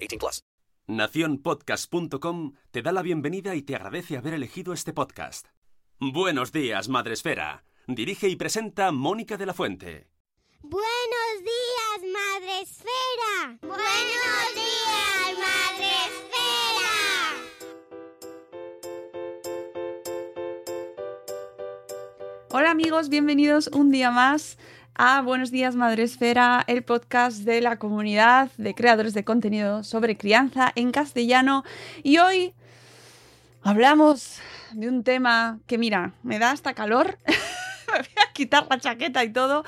18 plus. Nacionpodcast.com te da la bienvenida y te agradece haber elegido este podcast. Buenos días, Madre Esfera. Dirige y presenta Mónica de la Fuente. Buenos días, Madre Esfera. Buenos días, Madre Esfera. Hola amigos, bienvenidos un día más a Buenos días Madre Esfera, el podcast de la comunidad de creadores de contenido sobre crianza en castellano. Y hoy hablamos de un tema que mira, me da hasta calor. me voy a quitar la chaqueta y todo,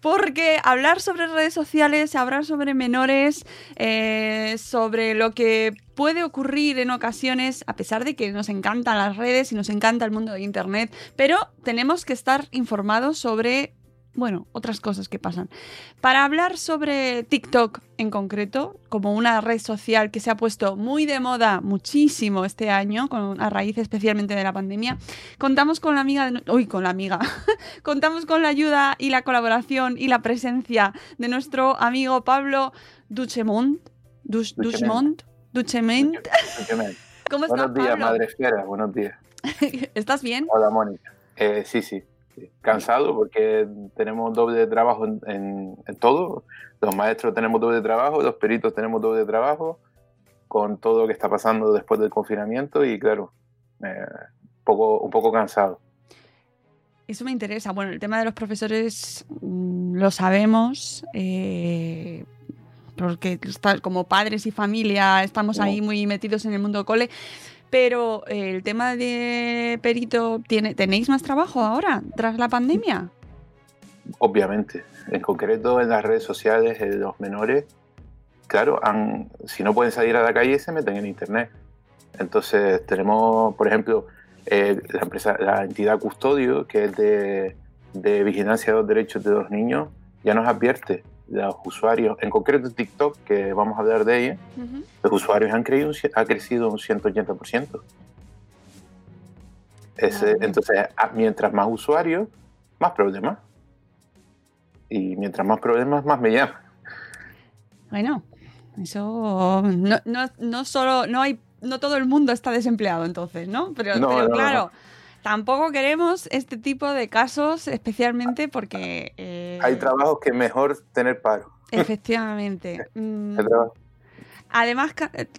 porque hablar sobre redes sociales, hablar sobre menores, eh, sobre lo que puede ocurrir en ocasiones, a pesar de que nos encantan las redes y nos encanta el mundo de Internet, pero tenemos que estar informados sobre bueno, otras cosas que pasan. Para hablar sobre TikTok en concreto, como una red social que se ha puesto muy de moda muchísimo este año, con, a raíz especialmente de la pandemia, contamos con la amiga, de, uy, con la amiga, contamos con la ayuda y la colaboración y la presencia de nuestro amigo Pablo Duchemont, Duch, Duchemont. ¿Cómo estás, Buenos días, Pablo? madre esfera, buenos días. ¿Estás bien? Hola, Mónica. Eh, sí, sí, cansado porque tenemos doble trabajo en, en, en, todo. Los maestros tenemos doble trabajo, los peritos tenemos doble trabajo, con todo lo que está pasando después del confinamiento y claro, eh, un, poco, un poco cansado. Eso me interesa. Bueno, el tema de los profesores mmm, lo sabemos. Eh, porque como padres y familia estamos ahí muy metidos en el mundo cole. Pero el tema de perito, ¿tiene, ¿tenéis más trabajo ahora, tras la pandemia? Obviamente. En concreto, en las redes sociales, eh, los menores, claro, si no pueden salir a la calle, se meten en Internet. Entonces, tenemos, por ejemplo, eh, la, empresa, la entidad Custodio, que es de vigilancia de los derechos de los niños, ya nos advierte los usuarios, en concreto TikTok, que vamos a hablar de ella, uh -huh. los usuarios han, creído, ha crecido un 180%. Ese, entonces, mientras más usuarios, más problemas. Y mientras más problemas, más me llaman. Bueno, eso no, no, no solo, no hay, no todo el mundo está desempleado entonces, ¿no? Pero, no, pero claro. Tampoco queremos este tipo de casos, especialmente porque... Eh, Hay trabajos que mejor tener paro. Efectivamente. mm, además,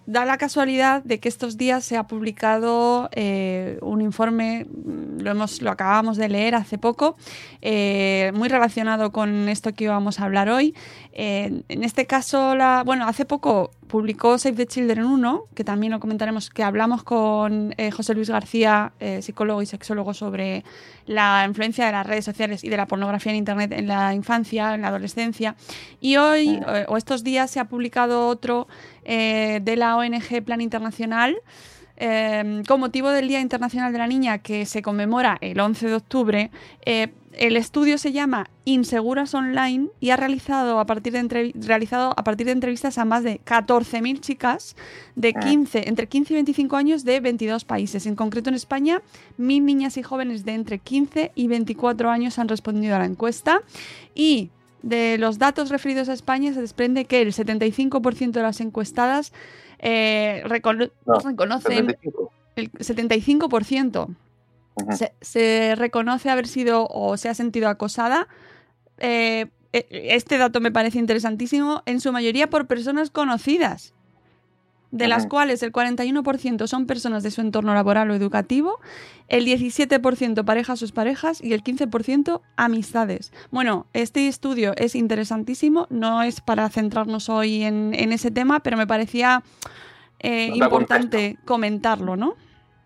da la casualidad de que estos días se ha publicado eh, un informe, lo, hemos, lo acabamos de leer hace poco, eh, muy relacionado con esto que íbamos a hablar hoy. Eh, en este caso, la, bueno, hace poco publicó Save the Children 1, que también lo comentaremos, que hablamos con eh, José Luis García, eh, psicólogo y sexólogo, sobre la influencia de las redes sociales y de la pornografía en Internet en la infancia, en la adolescencia. Y hoy, eh, o estos días, se ha publicado otro de la ONG Plan Internacional. Eh, con motivo del Día Internacional de la Niña que se conmemora el 11 de octubre, eh, el estudio se llama Inseguras Online y ha realizado a partir de, realizado a partir de entrevistas a más de 14.000 chicas de 15, entre 15 y 25 años de 22 países. En concreto en España, 1.000 niñas y jóvenes de entre 15 y 24 años han respondido a la encuesta y de los datos referidos a España se desprende que el 75% de las encuestadas eh, recono no, reconocen 75. el 75%. Uh -huh. se, se, reconoce haber sido o se ha sentido acosada. Eh, este dato me parece interesantísimo, en su mayoría por personas conocidas. De las cuales el 41% son personas de su entorno laboral o educativo, el 17% parejas o parejas y el 15% amistades. Bueno, este estudio es interesantísimo, no es para centrarnos hoy en, ese tema, pero me parecía eh, importante comentarlo, ¿no?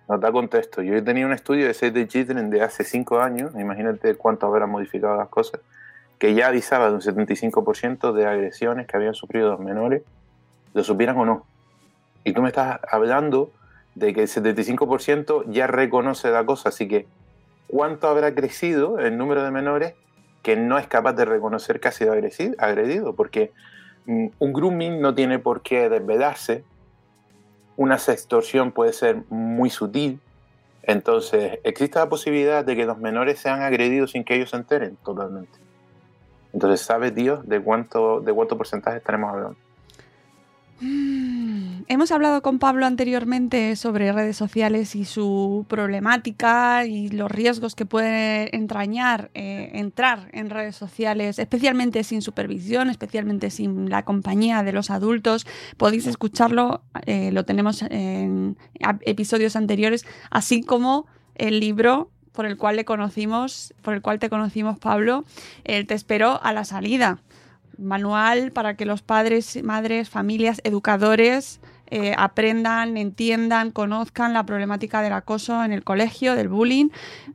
No da contexto. Yo he tenido un estudio de Save the de hace 5 años, imagínate cuánto habrán modificado las cosas, que ya avisaba de un 75% de agresiones que habían sufrido los menores, lo supieran o no. Y tú me estás hablando de que el 75% ya reconoce la cosa, así que ¿cuánto habrá crecido el número de menores que no es capaz de reconocer que ha sido agredido? Porque mm, un grooming no tiene por qué desvelarse, una sextorsión puede ser muy sutil, entonces existe la posibilidad de que los menores sean agredidos sin que ellos se enteren totalmente. Entonces, ¿sabe Dios de cuánto, de cuánto porcentaje estaremos hablando? Mm, hemos hablado con Pablo anteriormente sobre redes sociales y su problemática y los riesgos que puede entrañar eh, entrar en redes sociales, especialmente sin supervisión, especialmente sin la compañía de los adultos. Podéis escucharlo, eh, lo tenemos en episodios anteriores, así como el libro por el cual le conocimos, por el cual te conocimos, Pablo, el Te espero a la salida manual para que los padres, madres, familias, educadores eh, aprendan, entiendan, conozcan la problemática del acoso en el colegio, del bullying.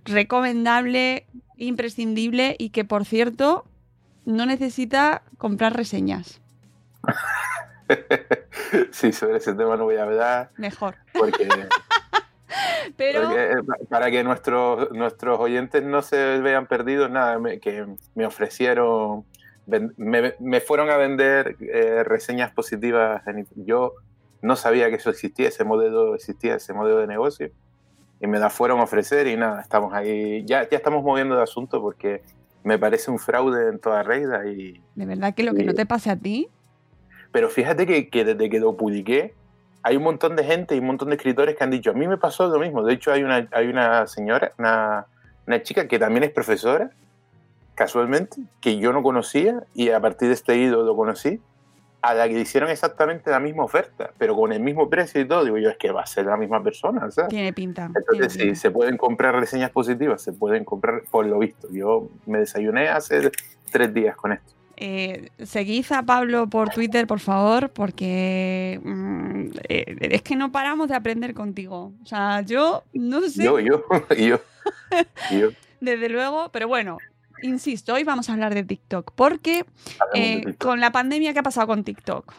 Recomendable, imprescindible y que, por cierto, no necesita comprar reseñas. sí, sobre ese tema no voy a hablar. Mejor. Porque, Pero... Eh, para que nuestros, nuestros oyentes no se vean perdidos, nada, que me ofrecieron me, fueron a vender eh, reseñas positivas. yo no sabía que eso existía, ese modelo existía, ese modelo de negocio. Y me la fueron a ofrecer y nada, estamos ahí. Ya, ya estamos moviendo el asunto porque me parece un fraude en toda regla. Y, ¿De verdad que lo que no te pase a ti? Pero fíjate que, que, desde que lo publiqué, hay un montón de gente y un montón de escritores que han dicho, a mí me pasó lo mismo. De hecho, hay una, hay una señora, una, una chica que también es profesora, casualmente, que yo no conocía y a partir de este ídolo lo conocí, a la que le hicieron exactamente la misma oferta, pero con el mismo precio y todo. Digo yo, es que va a ser la misma persona. Tiene pinta. Entonces, sí, se pueden comprar reseñas positivas, se pueden comprar por lo visto. Yo me desayuné hace tres días con esto. Eh, seguid a Pablo por Twitter, por favor, porque mm, eh, es que no paramos de aprender contigo. O sea, yo no sé. Yo, yo, yo. yo. Desde luego, pero bueno, insisto, hoy vamos a hablar de TikTok, porque eh, con la pandemia, ¿qué ha pasado con TikTok?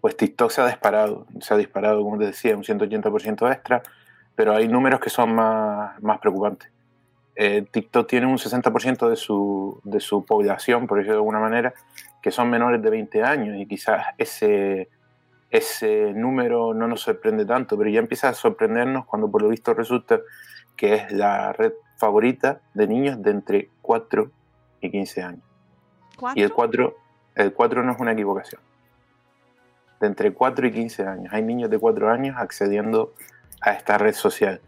Pues TikTok se ha disparado, se ha disparado, como te decía, un 180% extra, pero hay números que son más, más preocupantes. Eh, TikTok tiene un 60% de su, de su población, por decirlo de alguna manera, que son menores de 20 años y quizás ese, ese número no nos sorprende tanto, pero ya empieza a sorprendernos cuando por lo visto resulta que es la red favorita de niños de entre 4 y 15 años. Y el 4, el 4 no es una equivocación. De entre 4 y 15 años. Hay niños de 4 años accediendo a esta red social.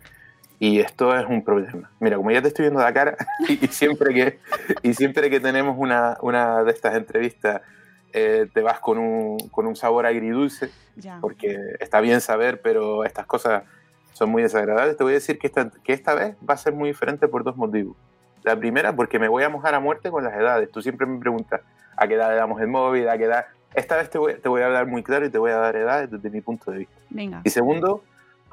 Y esto es un problema. Mira, como ya te estoy viendo la cara, y, siempre, que, y siempre que tenemos una, una de estas entrevistas, eh, te vas con un, con un sabor agridulce, porque está bien saber, pero estas cosas son muy desagradables. Te voy a decir que esta, que esta vez va a ser muy diferente por dos motivos. La primera, porque me voy a mojar a muerte con las edades. Tú siempre me preguntas a qué edad le damos el móvil, a qué edad. Esta vez te voy, te voy a hablar muy claro y te voy a dar edades desde mi punto de vista. Venga. Y segundo,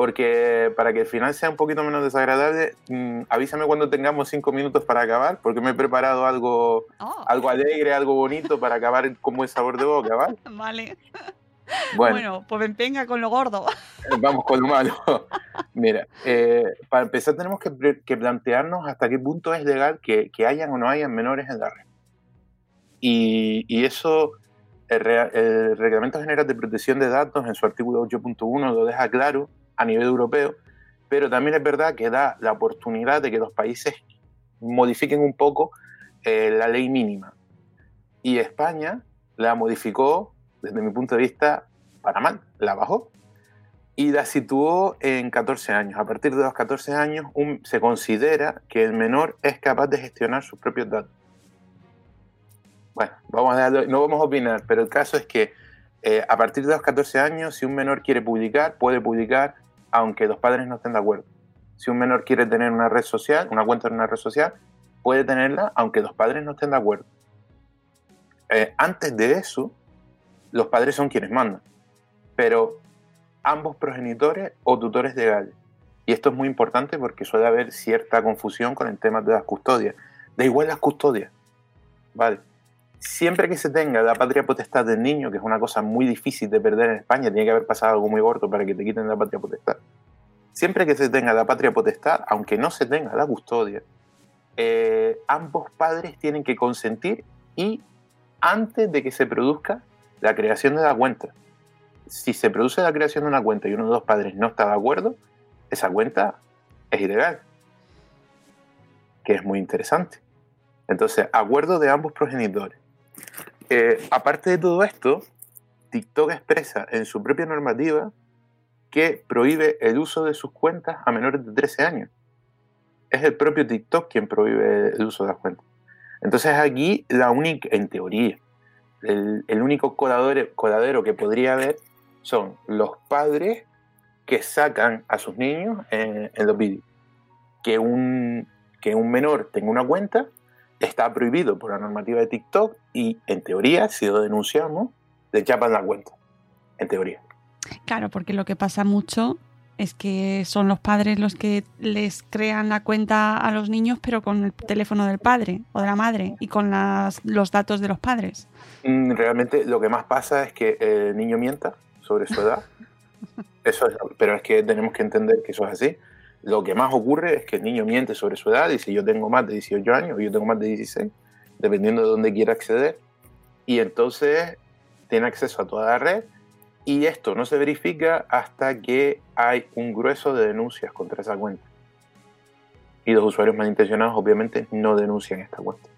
porque para que el final sea un poquito menos desagradable, mm, avísame cuando tengamos cinco minutos para acabar, porque me he preparado algo, oh. algo alegre, algo bonito para acabar con buen sabor de boca, ¿vale? Vale. Bueno, pues venga con lo gordo. Vamos con lo malo. Mira, eh, para empezar tenemos que, plantearnos hasta qué punto es legal que, hayan o no hayan menores en la red. Y, eso, el, Reglamento General de Protección de Datos en su artículo 8.1 lo deja claro a nivel europeo, pero también es verdad que da la oportunidad de que los países modifiquen un poco eh, la ley mínima. Y España la modificó desde mi punto de vista, para mal, la bajó y la situó en 14 años. A partir de los 14 años se considera que el menor es capaz de gestionar sus propios datos. Bueno, vamos a no vamos a opinar, pero el caso es que Eh, a partir de los 14 años, si un menor quiere publicar, puede publicar aunque los padres no estén de acuerdo. Si un menor quiere tener una red social, una cuenta en una red social, puede tenerla aunque los padres no estén de acuerdo. Eh, antes de eso, los padres son quienes mandan, pero ambos progenitores o tutores legales. Y esto es muy importante porque suele haber cierta confusión con el tema de las custodias. Da igual las custodias, ¿vale? Siempre que se tenga la patria potestad del niño, que es una cosa muy difícil de perder en España, tiene que haber pasado algo muy gordo para que te quiten la patria potestad. Siempre que se tenga la patria potestad, aunque no se tenga la custodia, eh, ambos padres tienen que consentir y antes de que se produzca la creación de la cuenta. Si se produce la creación de una cuenta y uno de los padres no está de acuerdo, esa cuenta es ilegal. Que es muy interesante. Entonces, acuerdo de ambos progenitores. Eh, aparte de todo esto, TikTok expresa en su propia normativa que prohíbe el uso de sus cuentas a menores de 13 años. Es el propio TikTok quien prohíbe el uso de las cuentas. Entonces aquí la única, en teoría, el, único coladero, que podría haber son los padres que sacan a sus niños en, los vídeos. Que un, que un menor tenga una cuenta está prohibido por la normativa de TikTok y en teoría, si lo denunciamos, le chapan la cuenta. En teoría. Claro, porque lo que pasa mucho es que son los padres los que les crean la cuenta a los niños, pero con el teléfono del padre o de la madre y con los datos de los padres. Mm, realmente lo que más pasa es que el niño mienta sobre su edad. Eso pero es que tenemos que entender que eso es así. Lo que más ocurre es que el niño miente sobre su edad, dice yo tengo más de 18 años o yo tengo más de 16, dependiendo de dónde quiera acceder. Y entonces tiene acceso a toda la red y esto no se verifica hasta que hay un grueso de denuncias contra esa cuenta. Y los usuarios malintencionados obviamente no denuncian esta cuenta.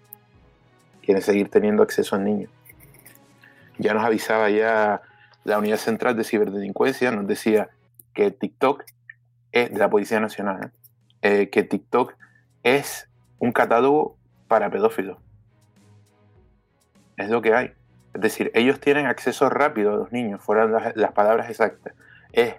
Quieren seguir teniendo acceso al niño. Ya nos avisaba ya la Unidad Central de Ciberdelincuencia, nos decía que TikTok es de la Policía Nacional, eh, que TikTok es un catálogo para pedófilos. Es lo que hay. Es decir, ellos tienen acceso rápido a los niños, fueran las, palabras exactas. Es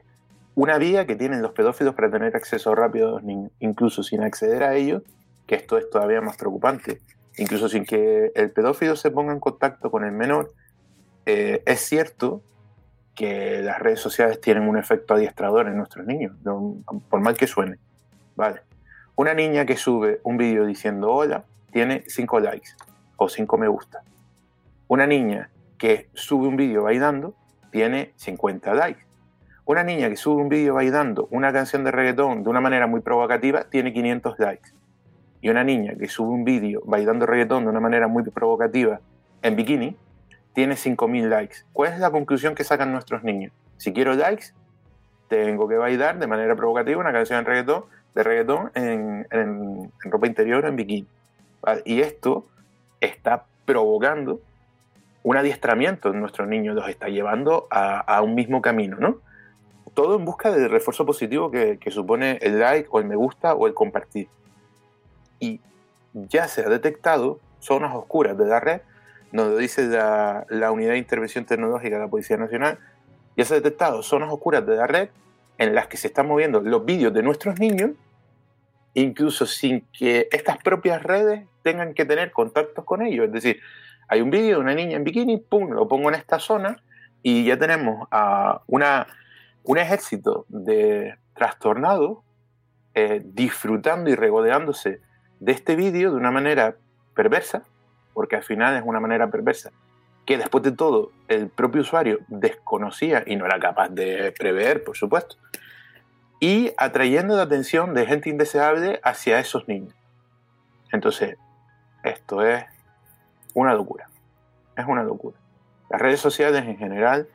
una vía que tienen los pedófilos para tener acceso rápido a los niños, incluso sin acceder a ellos, que esto es todavía más preocupante, incluso sin que el pedófilo se ponga en contacto con el menor, eh, es cierto que las redes sociales tienen un efecto adiestrador en nuestros niños, por mal que suene. Vale. Una niña que sube un vídeo diciendo hola tiene 5 likes o 5 me gusta. Una niña que sube un vídeo bailando tiene 50 likes. Una niña que sube un vídeo bailando una canción de reggaetón de una manera muy provocativa tiene 500 likes. Y una niña que sube un vídeo bailando reggaetón de una manera muy provocativa en bikini tiene 5.000 likes. ¿Cuál es la conclusión que sacan nuestros niños? Si quiero likes, tengo que bailar de manera provocativa una canción de reggaetón, de reggaetón en, ropa interior en bikini. Y esto está provocando un adiestramiento en nuestros niños, los está llevando a, un mismo camino, ¿no? Todo en busca del refuerzo positivo que, supone el like o el me gusta o el compartir. Y ya se ha detectado zonas oscuras de la red, nos dice la, Unidad de Intervención Tecnológica de la Policía Nacional, ya se ha detectado zonas oscuras de la red en las que se están moviendo los vídeos de nuestros niños, incluso sin que estas propias redes tengan que tener contactos con ellos. Es decir, hay un vídeo de una niña en bikini, pum, lo pongo en esta zona y ya tenemos a un ejército de trastornados eh, disfrutando y regodeándose de este vídeo de una manera perversa, porque al final es una manera perversa, que después de todo el propio usuario desconocía y no era capaz de prever, por supuesto, y atrayendo la atención de gente indeseable hacia esos niños. Entonces, esto es una locura. Es una locura. Las redes sociales en general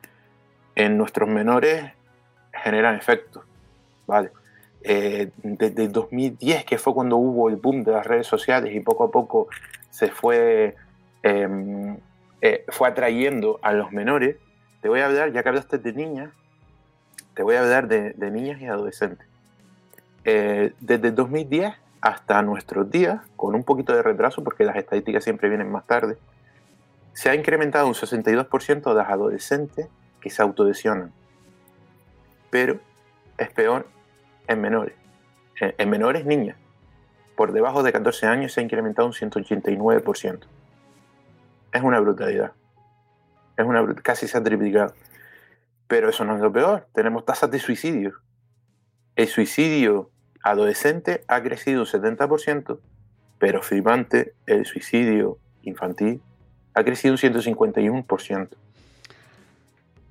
en nuestros menores generan efectos. ¿vale? Eh, desde 2010, que fue cuando hubo el boom de las redes sociales y poco a poco se fue, em, eh, fue atrayendo a los menores, te voy a hablar, ya que hablaste de niñas, te voy a hablar de, niñas y adolescentes. Eh, desde 2010 hasta nuestros días, con un poquito de retraso, porque las estadísticas siempre vienen más tarde, se ha incrementado un 62% de las adolescentes que se autodesionan. Pero es peor en menores. En, menores, niñas. Por debajo de 14 años se ha incrementado un 189%. Es una brutalidad. Es una casi se ha triplicado. Pero eso no es lo peor. Tenemos tasas de suicidio. El suicidio adolescente ha crecido un 70%, pero flipante, el suicidio infantil ha crecido un 151%.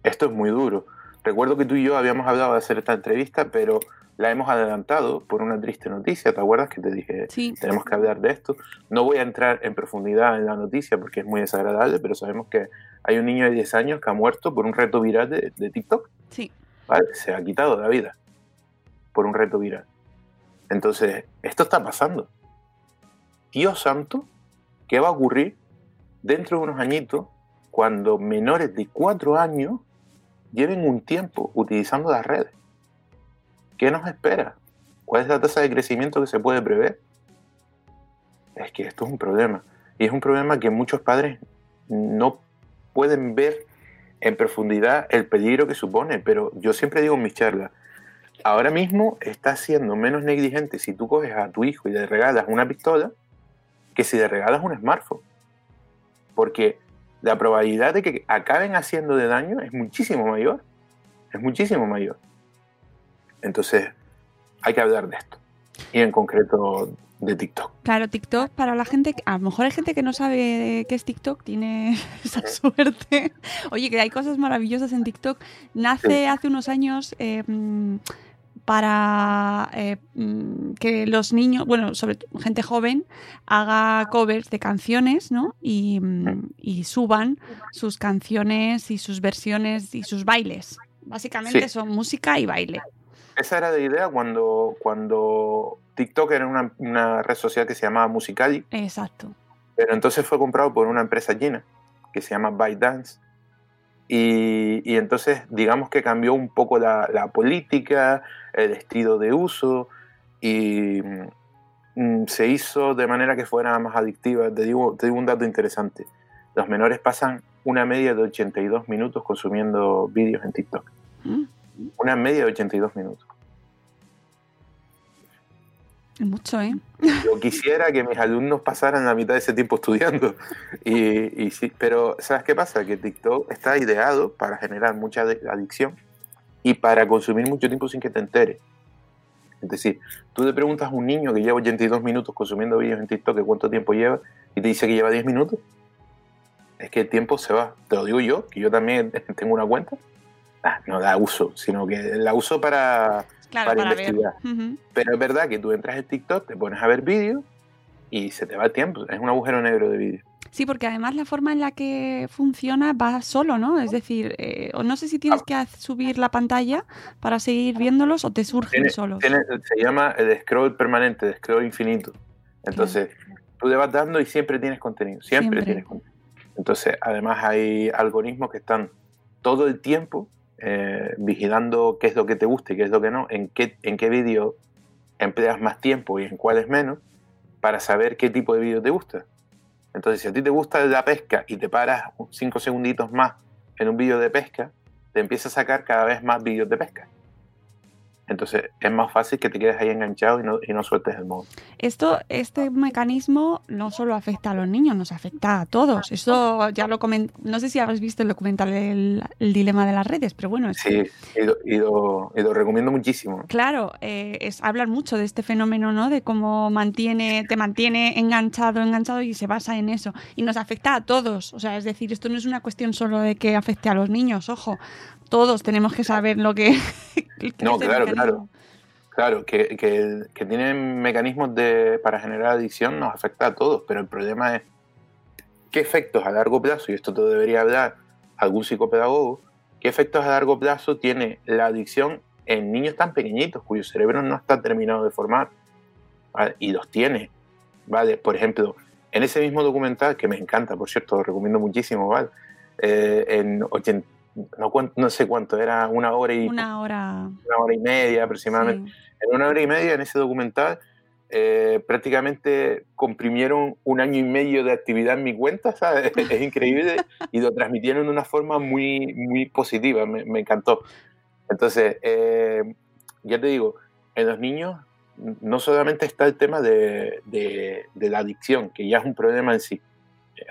Esto es muy duro. Recuerdo que tú y yo habíamos hablado de hacer esta entrevista, pero la hemos adelantado por una triste noticia. ¿Te acuerdas que te dije, sí. tenemos que hablar de esto? No voy a entrar en profundidad en la noticia porque es muy desagradable, pero sabemos que hay un niño de 10 años que ha muerto por un reto viral de, TikTok. Sí. Se ha quitado la vida por un reto viral. Entonces, esto está pasando. Dios santo, ¿qué va a ocurrir dentro de unos añitos cuando menores de 4 años lleven un tiempo utilizando las redes? ¿Qué nos espera? ¿Cuál es la tasa de crecimiento que se puede prever? Es que esto es un problema. Y es un problema que muchos padres no pueden ver en profundidad el peligro que supone. Pero yo siempre digo en mis charlas, ahora mismo estás siendo menos negligente si tú coges a tu hijo y le regalas una pistola que si le regalas un smartphone. Porque la probabilidad de que acaben haciendo de daño es muchísimo mayor. Es muchísimo mayor. Entonces, hay que hablar de esto. Y en concreto de TikTok. Claro, TikTok para la gente, a lo mejor hay gente que no sabe qué es TikTok, tiene esa suerte. Oye, que hay cosas maravillosas en TikTok. Nace hace unos años eh, para eh, mm, que los niños, bueno, sobre todo gente joven, haga covers de canciones, ¿no? Y, mm, suban sus canciones y sus versiones y sus bailes. Básicamente son música y baile. Esa era la idea cuando, cuando TikTok era una, una red social que se llamaba Musicali. Exacto. Pero entonces fue comprado por una empresa china que se llama ByteDance y, entonces, digamos que cambió un poco la, política, el estilo de uso, y mm, se hizo de manera que fuera más adictiva. Te digo, te digo un dato interesante. Los menores pasan una media de 82 minutos consumiendo vídeos en TikTok. Mm. Una media de 82 minutos. Mucho, ¿eh? Yo quisiera que mis alumnos pasaran la mitad de ese tiempo estudiando. Y, y sí, pero ¿sabes qué pasa? Que TikTok está ideado para generar mucha adicción y para consumir mucho tiempo sin que te enteres. Es decir, tú le preguntas a un niño que lleva 82 minutos consumiendo vídeos en TikTok cuánto tiempo lleva y te dice que lleva 10 minutos. Es que el tiempo se va. Te lo digo yo, que yo también tengo una cuenta. Ah, no da uso, sino que la uso para para, investigar. Pero es verdad que tú entras en TikTok, te pones a ver vídeos y se te va el tiempo. Es un agujero negro de vídeos. Sí, porque además la forma en la que funciona va solo, ¿no? Es decir, eh, no sé si tienes que subir la pantalla para seguir viéndolos o te surgen solos. se llama el scroll permanente, el scroll infinito. Entonces, tú le vas dando y siempre tienes contenido, siempre, tienes contenido. Entonces, además hay algoritmos que están todo el tiempo eh, vigilando qué es lo que te gusta y qué es lo que no, en qué, en qué vídeo empleas más tiempo y en cuáles menos, para saber qué tipo de vídeo te gusta. Entonces, si a ti te gusta la pesca y te paras cinco segunditos más en un vídeo de pesca, te empieza a sacar cada vez más vídeos de pesca. Entonces es más fácil que te quedes ahí enganchado y no, y no sueltes el modo. Esto, este mecanismo no solo afecta a los niños, nos afecta a todos. Eso ya lo comenté, no sé si habéis visto el documental el, dilema de las redes, pero bueno. sí, y lo, recomiendo muchísimo. Claro, eh, es, hablan mucho de este fenómeno, ¿no? De cómo mantiene, te mantiene enganchado, enganchado y se basa en eso. Y nos afecta a todos. O sea, es decir, esto no es una cuestión solo de que afecte a los niños, ojo todos tenemos que saber lo que... no, claro, claro. Claro, que, que, tienen mecanismos de, para generar adicción nos afecta a todos, pero el problema es qué efectos a largo plazo, y esto te debería hablar algún psicopedagogo, qué efectos a largo plazo tiene la adicción en niños tan pequeñitos cuyo cerebro no está terminado de formar, y los tiene, ¿vale? Por ejemplo, en ese mismo documental, que me encanta, por cierto, lo recomiendo muchísimo, ¿vale? Eh, en 80 no, no sé cuánto, era una hora y una hora, una hora y media aproximadamente. En una hora y media en ese documental eh, prácticamente comprimieron un año y medio de actividad en mi cuenta, ¿sabes? Es, increíble y lo transmitieron de una forma muy, muy positiva, me, encantó. Entonces, eh, ya te digo, en los niños no solamente está el tema de, de, la adicción, que ya es un problema en sí,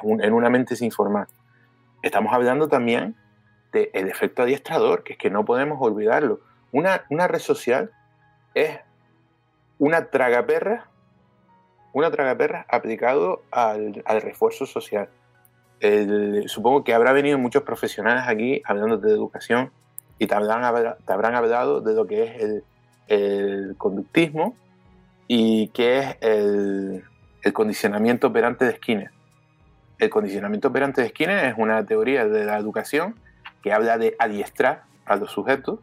en una mente sin formar. Estamos hablando también del efecto adiestrador, que es que no podemos olvidarlo. Una, una red social es una tragaperra, una tragaperra aplicado al, al refuerzo social. supongo que habrá venido muchos profesionales aquí hablando de educación y te habrán, te habrán hablado de lo que es el, el conductismo y qué es el, el, condicionamiento operante de Skinner. El condicionamiento operante de Skinner es una teoría de la educación que habla de adiestrar a los sujetos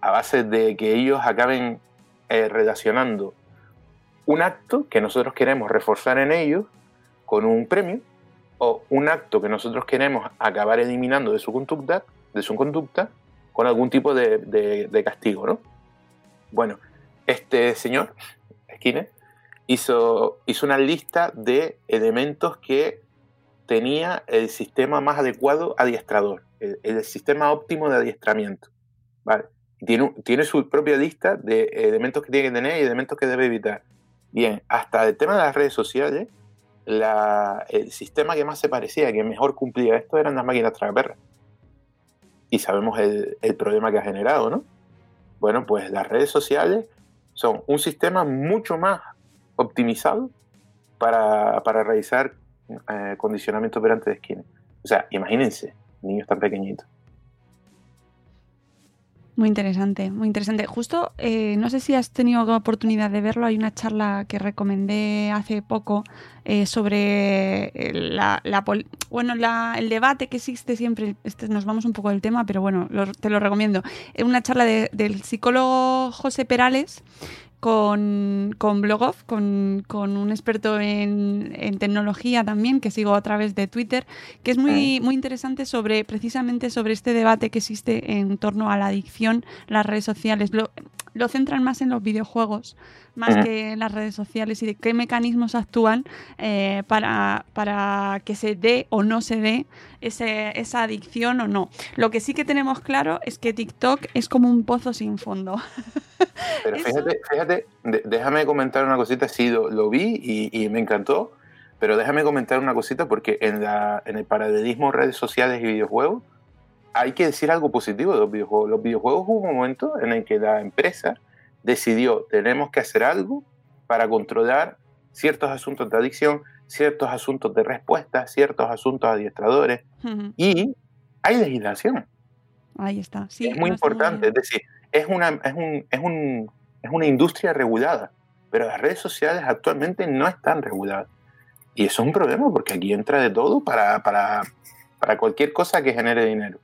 a base de que ellos acaben eh, relacionando un acto que nosotros queremos reforzar en ellos con un premio o un acto que nosotros queremos acabar eliminando de su conducta, de su conducta con algún tipo de, de castigo, ¿no? Bueno, este señor, Skinner, hizo, hizo una lista de elementos que tenía el sistema más adecuado adiestrador, el, sistema óptimo de adiestramiento. ¿vale? Tiene, tiene su propia lista de elementos que tiene que tener y elementos que debe evitar. Bien, hasta el tema de las redes sociales, el sistema que más se parecía, que mejor cumplía esto, eran las máquinas tragaperras. Y sabemos el, el problema que ha generado, ¿no? Bueno, pues las redes sociales son un sistema mucho más optimizado para, para realizar eh, condicionamiento operante de esquina. O sea, imagínense, niños tan pequeñitos. Muy interesante, muy interesante. Justo, eh, no sé si has tenido oportunidad de verlo, hay una charla que recomendé hace poco eh, sobre la, bueno, el debate que existe siempre, este, nos vamos un poco del tema, pero bueno, te lo recomiendo. Una charla del psicólogo José Perales con, con Blogoff, con, un experto en, tecnología también, que sigo a través de Twitter, que es muy, muy interesante sobre precisamente sobre este debate que existe en torno a la adicción, las redes sociales. Lo, centran más en los videojuegos, más que en las redes sociales y de qué mecanismos actúan eh, para, para, que se dé o no se dé ese, esa adicción o no. Lo que sí que tenemos claro es que TikTok es como un pozo sin fondo. Pero fíjate, fíjate, déjame comentar una cosita, sí, lo, vi y, me encantó, pero déjame comentar una cosita porque en, la, en el paralelismo redes sociales y videojuegos, hay que decir algo positivo de los videojuegos. Los videojuegos hubo un momento en el que la empresa decidió, tenemos que hacer algo para controlar ciertos asuntos de adicción, ciertos asuntos de respuesta, ciertos asuntos adiestradores. Y hay legislación. Ahí está. Sí, es muy importante. Es decir, es una, es, un, es, un, es una industria regulada, pero las redes sociales actualmente no están reguladas. Y eso es un problema porque aquí entra de todo para, para, para cualquier cosa que genere dinero.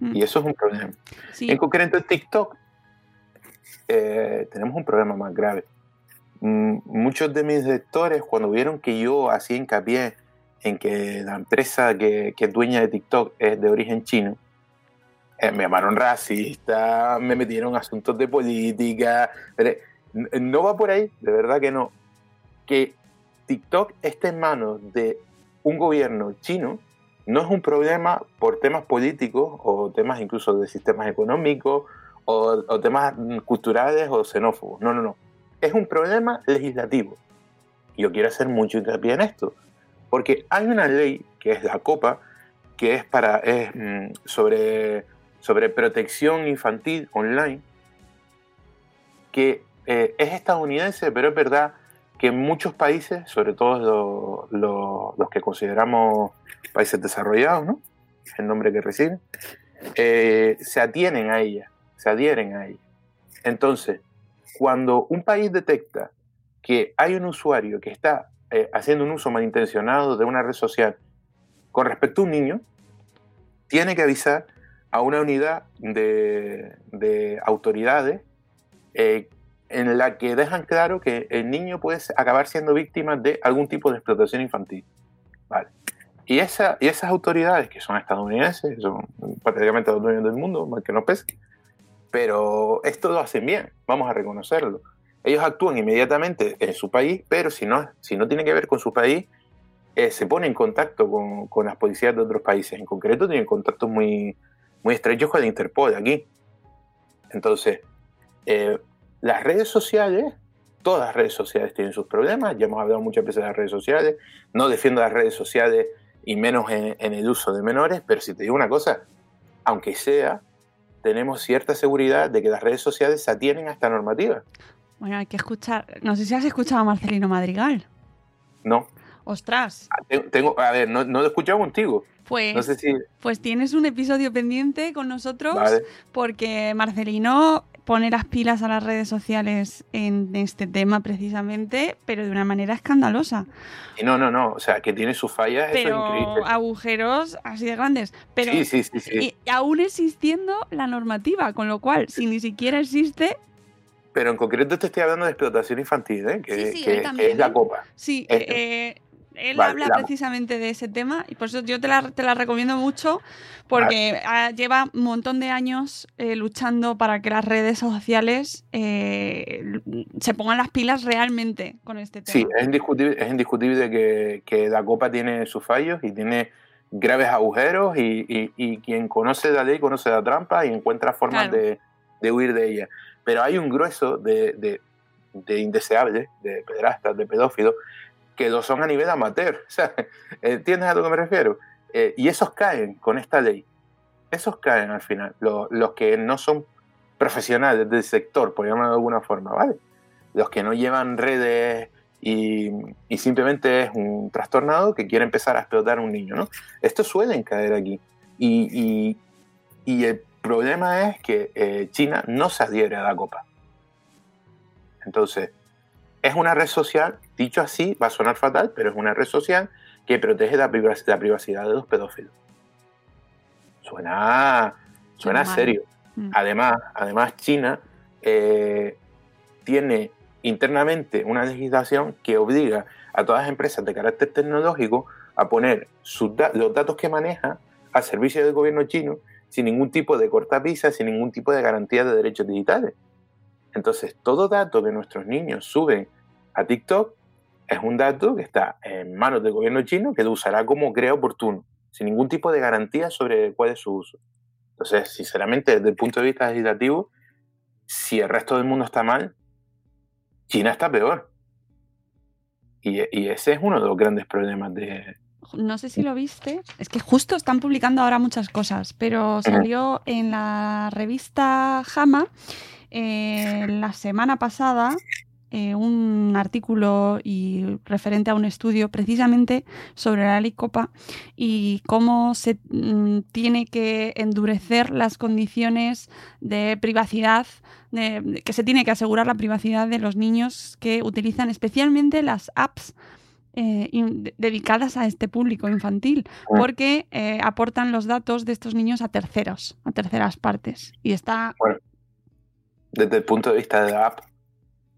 Mm. Y eso es un problema. En concreto, TikTok eh, tenemos un problema más grave. Mm, muchos de mis lectores, cuando vieron que yo hacía hincapié en que la empresa que, que es dueña de TikTok es de origen chino, eh, me llamaron racista, me metieron asuntos de política. no va por ahí, de verdad que no. Que TikTok esté en manos de un gobierno chino no es un problema por temas políticos o temas incluso de sistemas económicos o, temas culturales o xenófobos. No, no, no. Es un problema legislativo. Yo quiero hacer mucho hincapié en esto, porque hay una ley que es la COPA, que es para es, mm, sobre, sobre protección infantil online, que eh, es estadounidense, pero es verdad que en muchos países, sobre todo los que consideramos países desarrollados, ¿no? el nombre que reciben, eh, se atienen a ella, se adhieren a ella. Entonces, cuando un país detecta que hay un usuario que está eh, haciendo un uso malintencionado de una red social con respecto a un niño, tiene que avisar a una unidad de, autoridades eh, en la que dejan claro que el niño puede acabar siendo víctima de algún tipo de explotación infantil. Vale. Y, esa, y esas autoridades, que son estadounidenses, son prácticamente los dueños del mundo, mal que no pese, pero esto lo hacen bien, vamos a reconocerlo. ellos actúan inmediatamente en su país, pero si no, si no tiene que ver con su país, eh, se pone en contacto con, con, las policías de otros países. En concreto, tienen contactos muy, muy estrechos con la Interpol aquí. Entonces, eh, las redes sociales, todas las redes sociales tienen sus problemas, ya hemos hablado muchas veces de las redes sociales, no defiendo las redes sociales y menos en, en el uso de menores, pero si te digo una cosa, aunque sea, tenemos cierta seguridad de que las redes sociales se atienen a esta normativa. Bueno, hay que escuchar, no sé si has escuchado a Marcelino Madrigal. No. Ostras. Ah, tengo, a ver, no, no lo he escuchado contigo. Pues, no sé si... pues tienes un episodio pendiente con nosotros porque Marcelino pone las pilas a las redes sociales en este tema precisamente, pero de una manera escandalosa. Y no, no, no, o sea, que tiene sus fallas. Pero agujeros así de grandes. Pero sí, sí, sí, sí. Y aún existiendo la normativa, con lo cual, si ni siquiera existe, pero en concreto te estoy hablando de explotación infantil, ¿eh? que, es la copa. Sí, eh, él habla precisamente de ese tema y por eso yo te la, te la recomiendo mucho porque lleva un montón de años eh, luchando para que las redes sociales eh, se pongan las pilas realmente con este tema. Sí, es indiscutible, es indiscutible que, que la copa tiene sus fallos y tiene graves agujeros y, y, quien conoce la ley conoce la trampa y encuentra formas de, de, huir de ella. Pero hay un grueso de, de, de indeseables, de pederastas, de pedófilos, que lo son a nivel amateur. O sea, ¿entiendes a lo que me refiero? Eh, y esos caen con esta ley. Esos caen al final. Los, los que no son profesionales del sector, por llamarlo de alguna forma, ¿vale? Los que no llevan redes y, y, simplemente es un trastornado que quiere empezar a explotar a un niño, ¿no? Estos suelen caer aquí. Y, y, y el problema es que eh, China no se adhiere a la copa. Entonces, es una red social, dicho así, va a sonar fatal, pero es una red social que protege la, privacidad de los pedófilos. Suena, suena serio. Mm. Además, además, China eh, tiene internamente una legislación que obliga a todas las empresas de carácter tecnológico a poner los datos que maneja al servicio del gobierno chino sin ningún tipo de cortapisa, sin ningún tipo de garantía de derechos digitales. Entonces, todo dato que nuestros niños suben a TikTok es un dato que está en manos del gobierno chino que lo usará como crea oportuno, sin ningún tipo de garantía sobre cuál es su uso. Entonces, sinceramente, desde el punto de vista legislativo, si el resto del mundo está mal, China está peor. Y, y ese es uno de los grandes problemas de, no sé si lo viste, es que justo están publicando ahora muchas cosas, pero salió en la revista Jama eh, la semana pasada eh, un artículo y referente a un estudio precisamente sobre la ley Copa y cómo se mm, tiene que endurecer las condiciones de privacidad, de, que se tiene que asegurar la privacidad de los niños que utilizan especialmente las apps eh, dedicadas a este público infantil, mm. porque eh, aportan los datos de estos niños a terceros, a terceras partes. Y está... Bueno, desde el punto de vista de la app,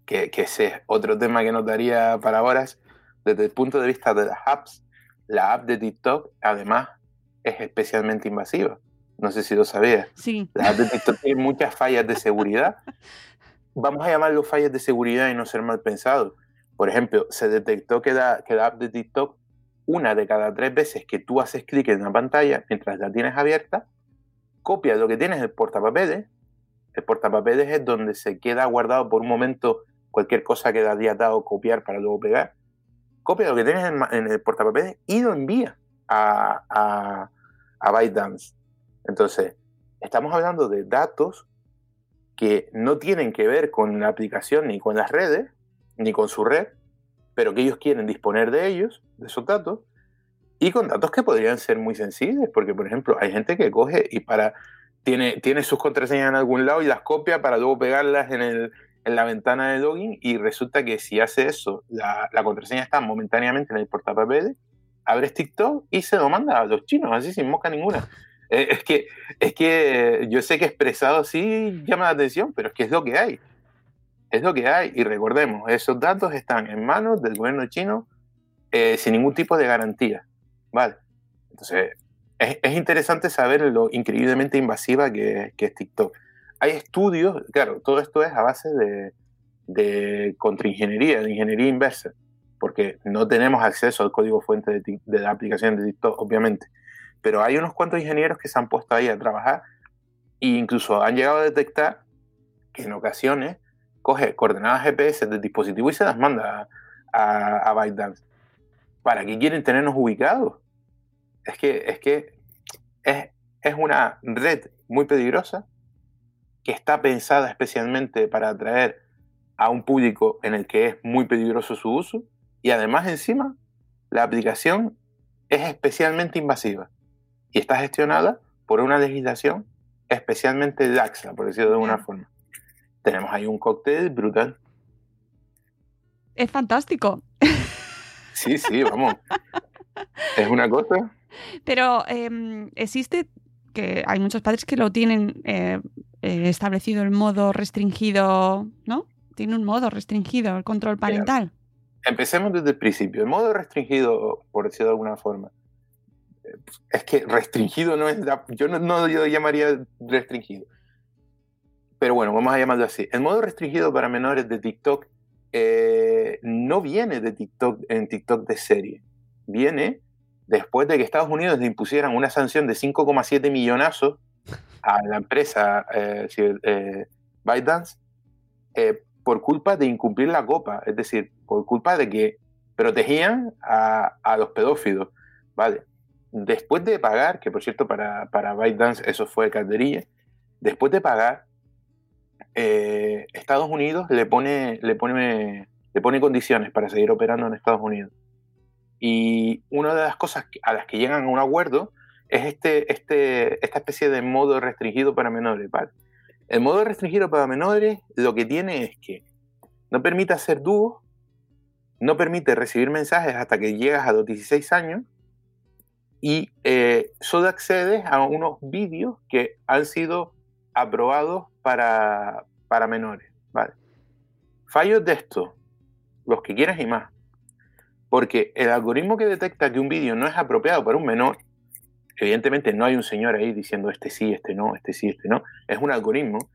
que, que ese es otro tema que notaría para horas, desde el punto de vista de las apps, la app de TikTok además es especialmente invasiva. No sé si lo sabías. Sí. La app de TikTok tiene muchas fallas de seguridad. Vamos a llamarlo fallas de seguridad y no ser mal pensado. Por ejemplo, se detectó que la, que la app de TikTok, una de cada tres veces que tú haces clic en la pantalla mientras la tienes abierta, copia lo que tienes en el portapapeles. El portapapeles es donde se queda guardado por un momento cualquier cosa que da atado, copiar para luego pegar. Copia lo que tienes en, el portapapeles y lo envía a, a, a ByteDance. Entonces, estamos hablando de datos que no tienen que ver con la aplicación ni con las redes, ni con su red, pero que ellos quieren disponer de ellos, de esos datos, y con datos que podrían ser muy sensibles, porque por ejemplo hay gente que coge y para tiene, tiene sus contraseñas en algún lado y las copia para luego pegarlas en el, en la ventana de login y resulta que si hace eso, la, la contraseña está momentáneamente en el portapapeles, abres TikTok y se lo manda a los chinos, así sin mosca ninguna. Eh, es, que, es que yo sé que expresado así llama la atención, pero es que es lo que hay. Es lo que hay. Y recordemos, esos datos están en manos del gobierno chino eh, sin ningún tipo de garantía. ¿Vale? Entonces, es, es interesante saber lo increíblemente invasiva que, que es TikTok hay estudios, claro, todo esto es a base de, de contraingeniería, de ingeniería inversa, porque no tenemos acceso al código fuente de, de la aplicación de TikTok, obviamente. Pero hay unos cuantos ingenieros que se han puesto ahí a trabajar e incluso han llegado a detectar que en ocasiones coge coordenadas GPS del dispositivo y se las manda a, a, ByteDance. ¿Para qué quieren tenernos ubicados? Es que, es que es, es una red muy peligrosa está pensada especialmente para atraer a un público en el que es muy peligroso su uso y además encima la aplicación es especialmente invasiva y está gestionada por una legislación especialmente laxa, por decirlo de alguna forma. Tenemos ahí un cóctel brutal. Es fantástico. Sí, sí, vamos. es una cosa. Pero em, existe que hay muchos padres que lo tienen eh, eh, establecido el modo restringido, ¿no? Tiene un modo restringido, el control parental. empecemos desde el principio. El modo restringido, por decirlo de alguna forma, eh, es que restringido no es, yo no, no yo llamaría restringido. Pero bueno, vamos a llamarlo así. El modo restringido para menores de TikTok no viene de TikTok en TikTok de serie. Viene después de que Estados Unidos le impusieran una sanción de 5,7 millonazos a la empresa eh, eh ByteDance eh, por culpa de incumplir la copa, es decir, por culpa de que protegían a, los pedófilos, ¿vale? Después de pagar, que por cierto para, para ByteDance eso fue calderilla, después de pagar, eh, Estados Unidos le pone, le, pone, le pone condiciones para seguir operando en Estados Unidos. Y una de las cosas a las que llegan a un acuerdo es este, este, esta especie de modo restringido para menores. El modo restringido para menores lo que tiene es que no permite hacer dúos, no permite recibir mensajes hasta que llegas a los 16 años y eh, solo accedes a unos vídeos que han sido aprobados para, para menores. ¿vale? Fallos de esto, los que quieras y más. Porque el algoritmo que detecta que un vídeo no es apropiado para un menor, evidentemente no hay un señor ahí diciendo este sí, este no, este sí, este no, es un algoritmo.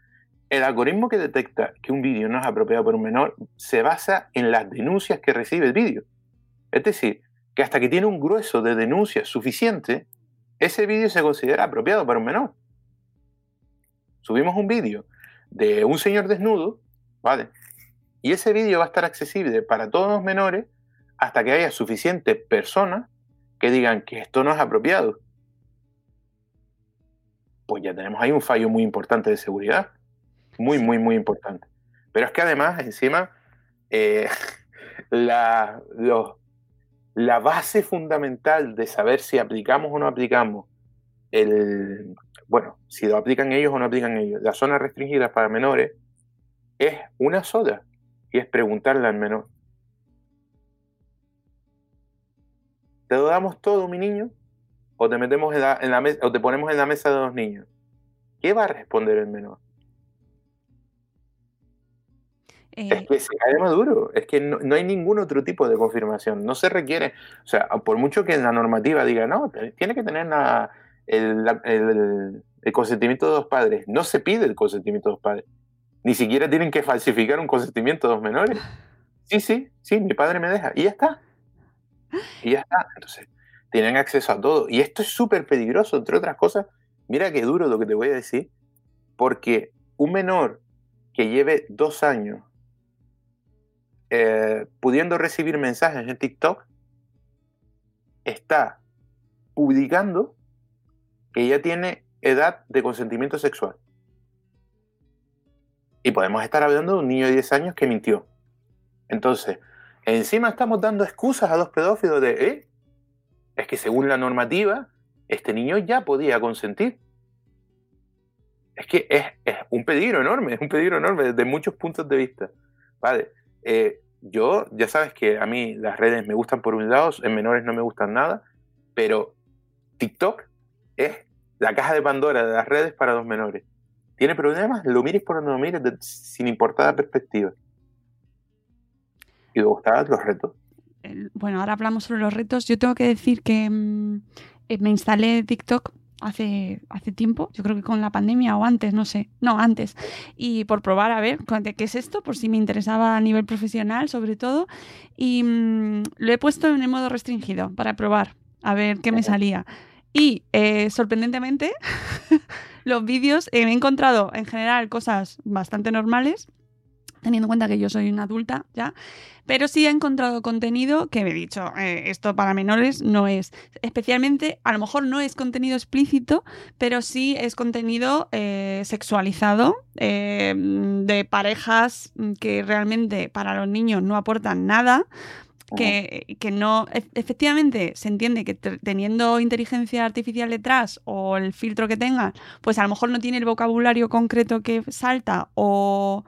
El algoritmo que detecta que un vídeo no es apropiado para un menor se basa en las denuncias que recibe el vídeo. Es decir, que hasta que tiene un grueso de denuncias suficiente, ese vídeo se considera apropiado para un menor. Subimos un vídeo de un señor desnudo, ¿vale? Y ese vídeo va a estar accesible para todos los menores hasta que haya suficientes personas que digan que esto no es apropiado. Pues ya tenemos ahí un fallo muy importante de seguridad. Muy, muy, muy importante. Pero es que además, encima, eh, la, la base fundamental de saber si aplicamos o no aplicamos el, bueno, si lo aplican ellos o no aplican ellos, las zonas restringidas para menores, es una sola, y es preguntarle al menor, ¿Te lo damos todo, mi niño? ¿O te, metemos en la, mesa, o te ponemos en la mesa de dos niños? ¿Qué va a responder el menor? Es eh, que se cae maduro, es que no, hay ningún otro tipo de confirmación, no se requiere, o sea, por mucho que en la normativa diga, no, tiene que tener el, el, consentimiento de dos padres, no se pide el consentimiento de dos padres, ni siquiera tienen que falsificar un consentimiento de dos menores. Sí, sí, sí, mi padre me deja, y ya está. Y ya está. Entonces, tienen acceso a todo. Y esto es súper peligroso, entre otras cosas. Mira qué duro lo que te voy a decir. Porque un menor que lleve dos años eh, pudiendo recibir mensajes en TikTok está publicando que ya tiene edad de consentimiento sexual. Y podemos estar hablando de un niño de 10 años que mintió. Entonces, Encima estamos dando excusas a los pedófilos de, eh, es que según la normativa, este niño ya podía consentir. Es que es, un peligro enorme, es un peligro enorme desde muchos puntos de vista. Vale, eh, yo, ya sabes que a mí las redes me gustan por un lado, en menores no me gustan nada, pero TikTok es la caja de Pandora de las redes para los menores. ¿Tiene problemas? Lo mires por donde lo mires, sin importar la perspectiva. ¿Y te gustaban los retos? Bueno, ahora hablamos sobre los retos. Yo tengo que decir que mm, eh, me instalé TikTok hace, hace tiempo, yo creo que con la pandemia o antes, no sé, no, antes, y por probar a ver qué es esto, por si me interesaba a nivel profesional sobre todo, y mm, lo he puesto en el modo restringido para probar, a ver qué me salía. Y eh, sorprendentemente, los vídeos he encontrado en general cosas bastante normales, teniendo en cuenta que yo soy una adulta ya, pero sí he encontrado contenido que me he dicho, eh, esto para menores no es, especialmente, a lo mejor no es contenido explícito, pero sí es contenido eh, sexualizado eh, de parejas que realmente para los niños no aportan nada. Que, que, no, e, efectivamente, se entiende que teniendo inteligencia artificial detrás o el filtro que tenga, pues a lo mejor no tiene el vocabulario concreto que salta o,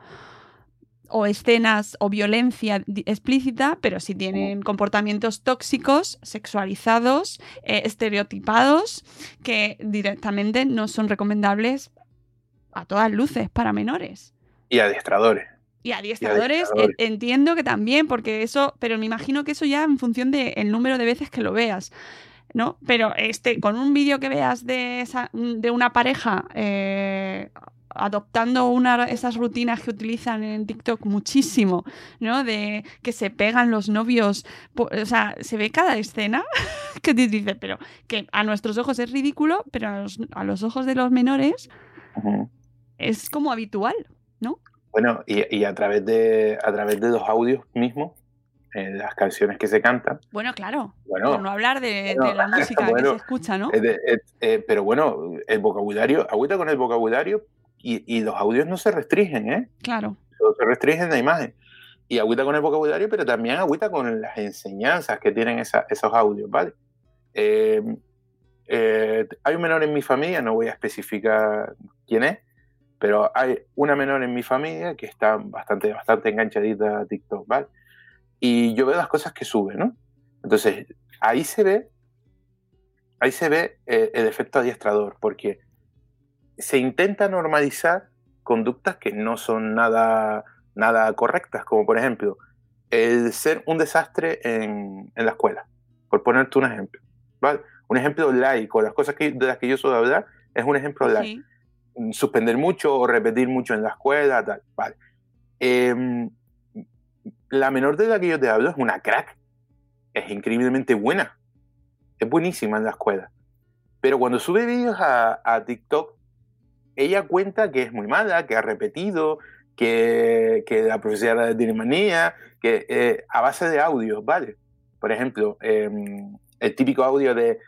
o escenas o violencia explícita, pero sí tienen comportamientos tóxicos, sexualizados, eh, estereotipados, que directamente no son recomendables a todas luces para menores. Y adiestradores. Y adiestradores, entiendo que también, porque eso, pero me imagino que eso ya en función del número de veces que lo veas. ¿no? Pero este, con un vídeo que veas de, esa, de una pareja eh, adoptando una, esas rutinas que utilizan en TikTok muchísimo, ¿no? De que se pegan los novios, o sea, se ve cada escena que te dice, pero que a nuestros ojos es ridículo, pero a los, ojos de los menores es como habitual, ¿no? Bueno, y, a través de a través de los audios mismos, eh, las canciones que se cantan. Bueno, claro. Bueno, no hablar de, la música que se escucha, ¿no? Eh, pero bueno, el vocabulario, agüita con el vocabulario y, los audios no se restringen, ¿eh? Claro. se restringen la imagen. Y agüita con el vocabulario, pero también agüita con las enseñanzas que tienen esos audios, ¿vale? Eh, eh, hay un menor en mi familia, no voy a especificar quién es, pero hay una menor en mi familia que está bastante, bastante enganchadita a TikTok, ¿vale? Y yo veo las cosas que sube, ¿no? Entonces, ahí se ve, ahí se ve eh, el efecto adiestrador, porque se intenta normalizar conductas que no son nada, nada correctas, como por ejemplo el ser un desastre en, la escuela, por ponerte un ejemplo. ¿vale? Un ejemplo laico, las cosas que, de las que yo suelo hablar es un ejemplo laico. Suspender mucho o repetir mucho en la escuela, tal. Vale. Em, la menor de la que yo te hablo es una crack. Es increíblemente buena. Es buenísima en la escuela. Pero cuando sube vídeos a, a TikTok, ella cuenta que es muy mala, que ha repetido, que, que la profesora tiene manía, que eh, a base de audio, ¿vale? Por ejemplo, em, el típico audio de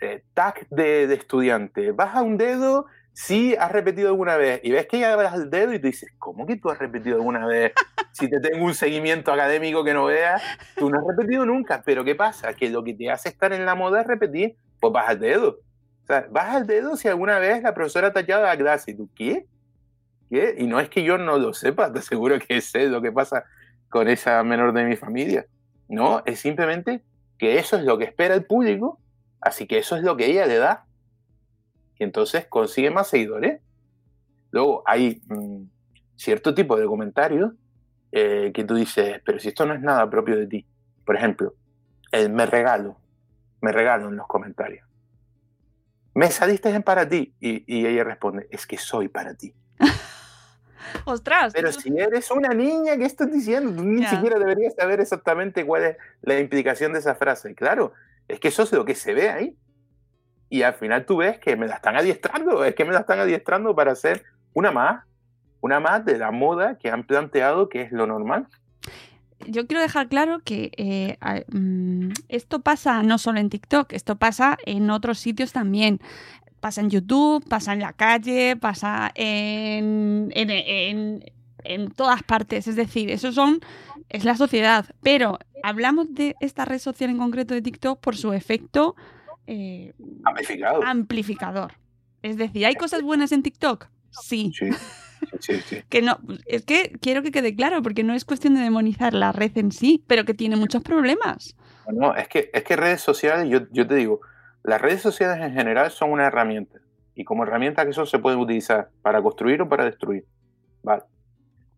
eh, tag de, estudiante, baja un dedo si has repetido alguna vez y ves que ella baja el dedo y tú dices, ¿cómo que tú has repetido alguna vez? Si te tengo un seguimiento académico que no veas, tú no has repetido nunca, pero ¿qué pasa? Que lo que te hace estar en la moda es repetir, pues baja el dedo sea, baja el dedo si alguna vez la profesora ha tachado la clase. ¿Y tú qué? ¿Qué? Y no es que yo no lo sepa, te aseguro que sé lo que pasa con esa menor de mi familia. No, es simplemente que eso es lo que espera el público, así que eso es lo que ella le da. Y entonces consigue más seguidores. Luego hay mm, cierto tipo de comentarios eh, que tú dices, pero si esto no es nada propio de ti. Por ejemplo, el me regalo, me regalo en los comentarios me saliste en para ti. Y, ella responde, es que soy para ti. Ostras. Pero si eres una niña, ¿qué estás diciendo? Tú ni siquiera deberías saber exactamente cuál es la implicación de esa frase. Claro, es que eso es lo que se ve ahí. Y al final tú ves que me la están adiestrando, es que me la están adiestrando para hacer una más, una más de la moda que han planteado que es lo normal yo quiero dejar claro que eh, mm, esto pasa no solo en TikTok, esto pasa en otros sitios también. Pasa en YouTube, pasa en la calle, pasa en, en, todas partes. Es decir, eso son, es la sociedad. Pero hablamos de esta red social en concreto de TikTok por su efecto eh, amplificador. Es decir, ¿hay cosas buenas en TikTok? Sí. sí. Que no, es que quiero que quede claro, porque no es cuestión de demonizar la red en sí, pero que tiene muchos problemas. No, es que, es que redes sociales, yo, yo te digo, las redes sociales en general son una herramienta. Y como herramienta que eso se puede utilizar para construir o para destruir. Vale.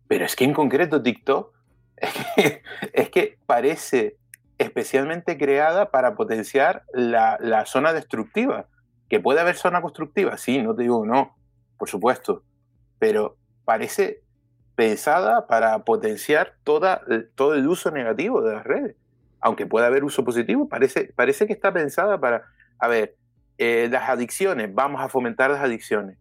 Pero es que en concreto TikTok es que, es que parece especialmente creada para potenciar la, la, zona destructiva. ¿Que puede haber zona constructiva? Sí, no te digo no, por supuesto. Pero parece pensada para potenciar toda, todo el uso negativo de las redes. Aunque pueda haber uso positivo, parece, parece que está pensada para, a ver, eh, las adicciones, vamos a fomentar las adicciones.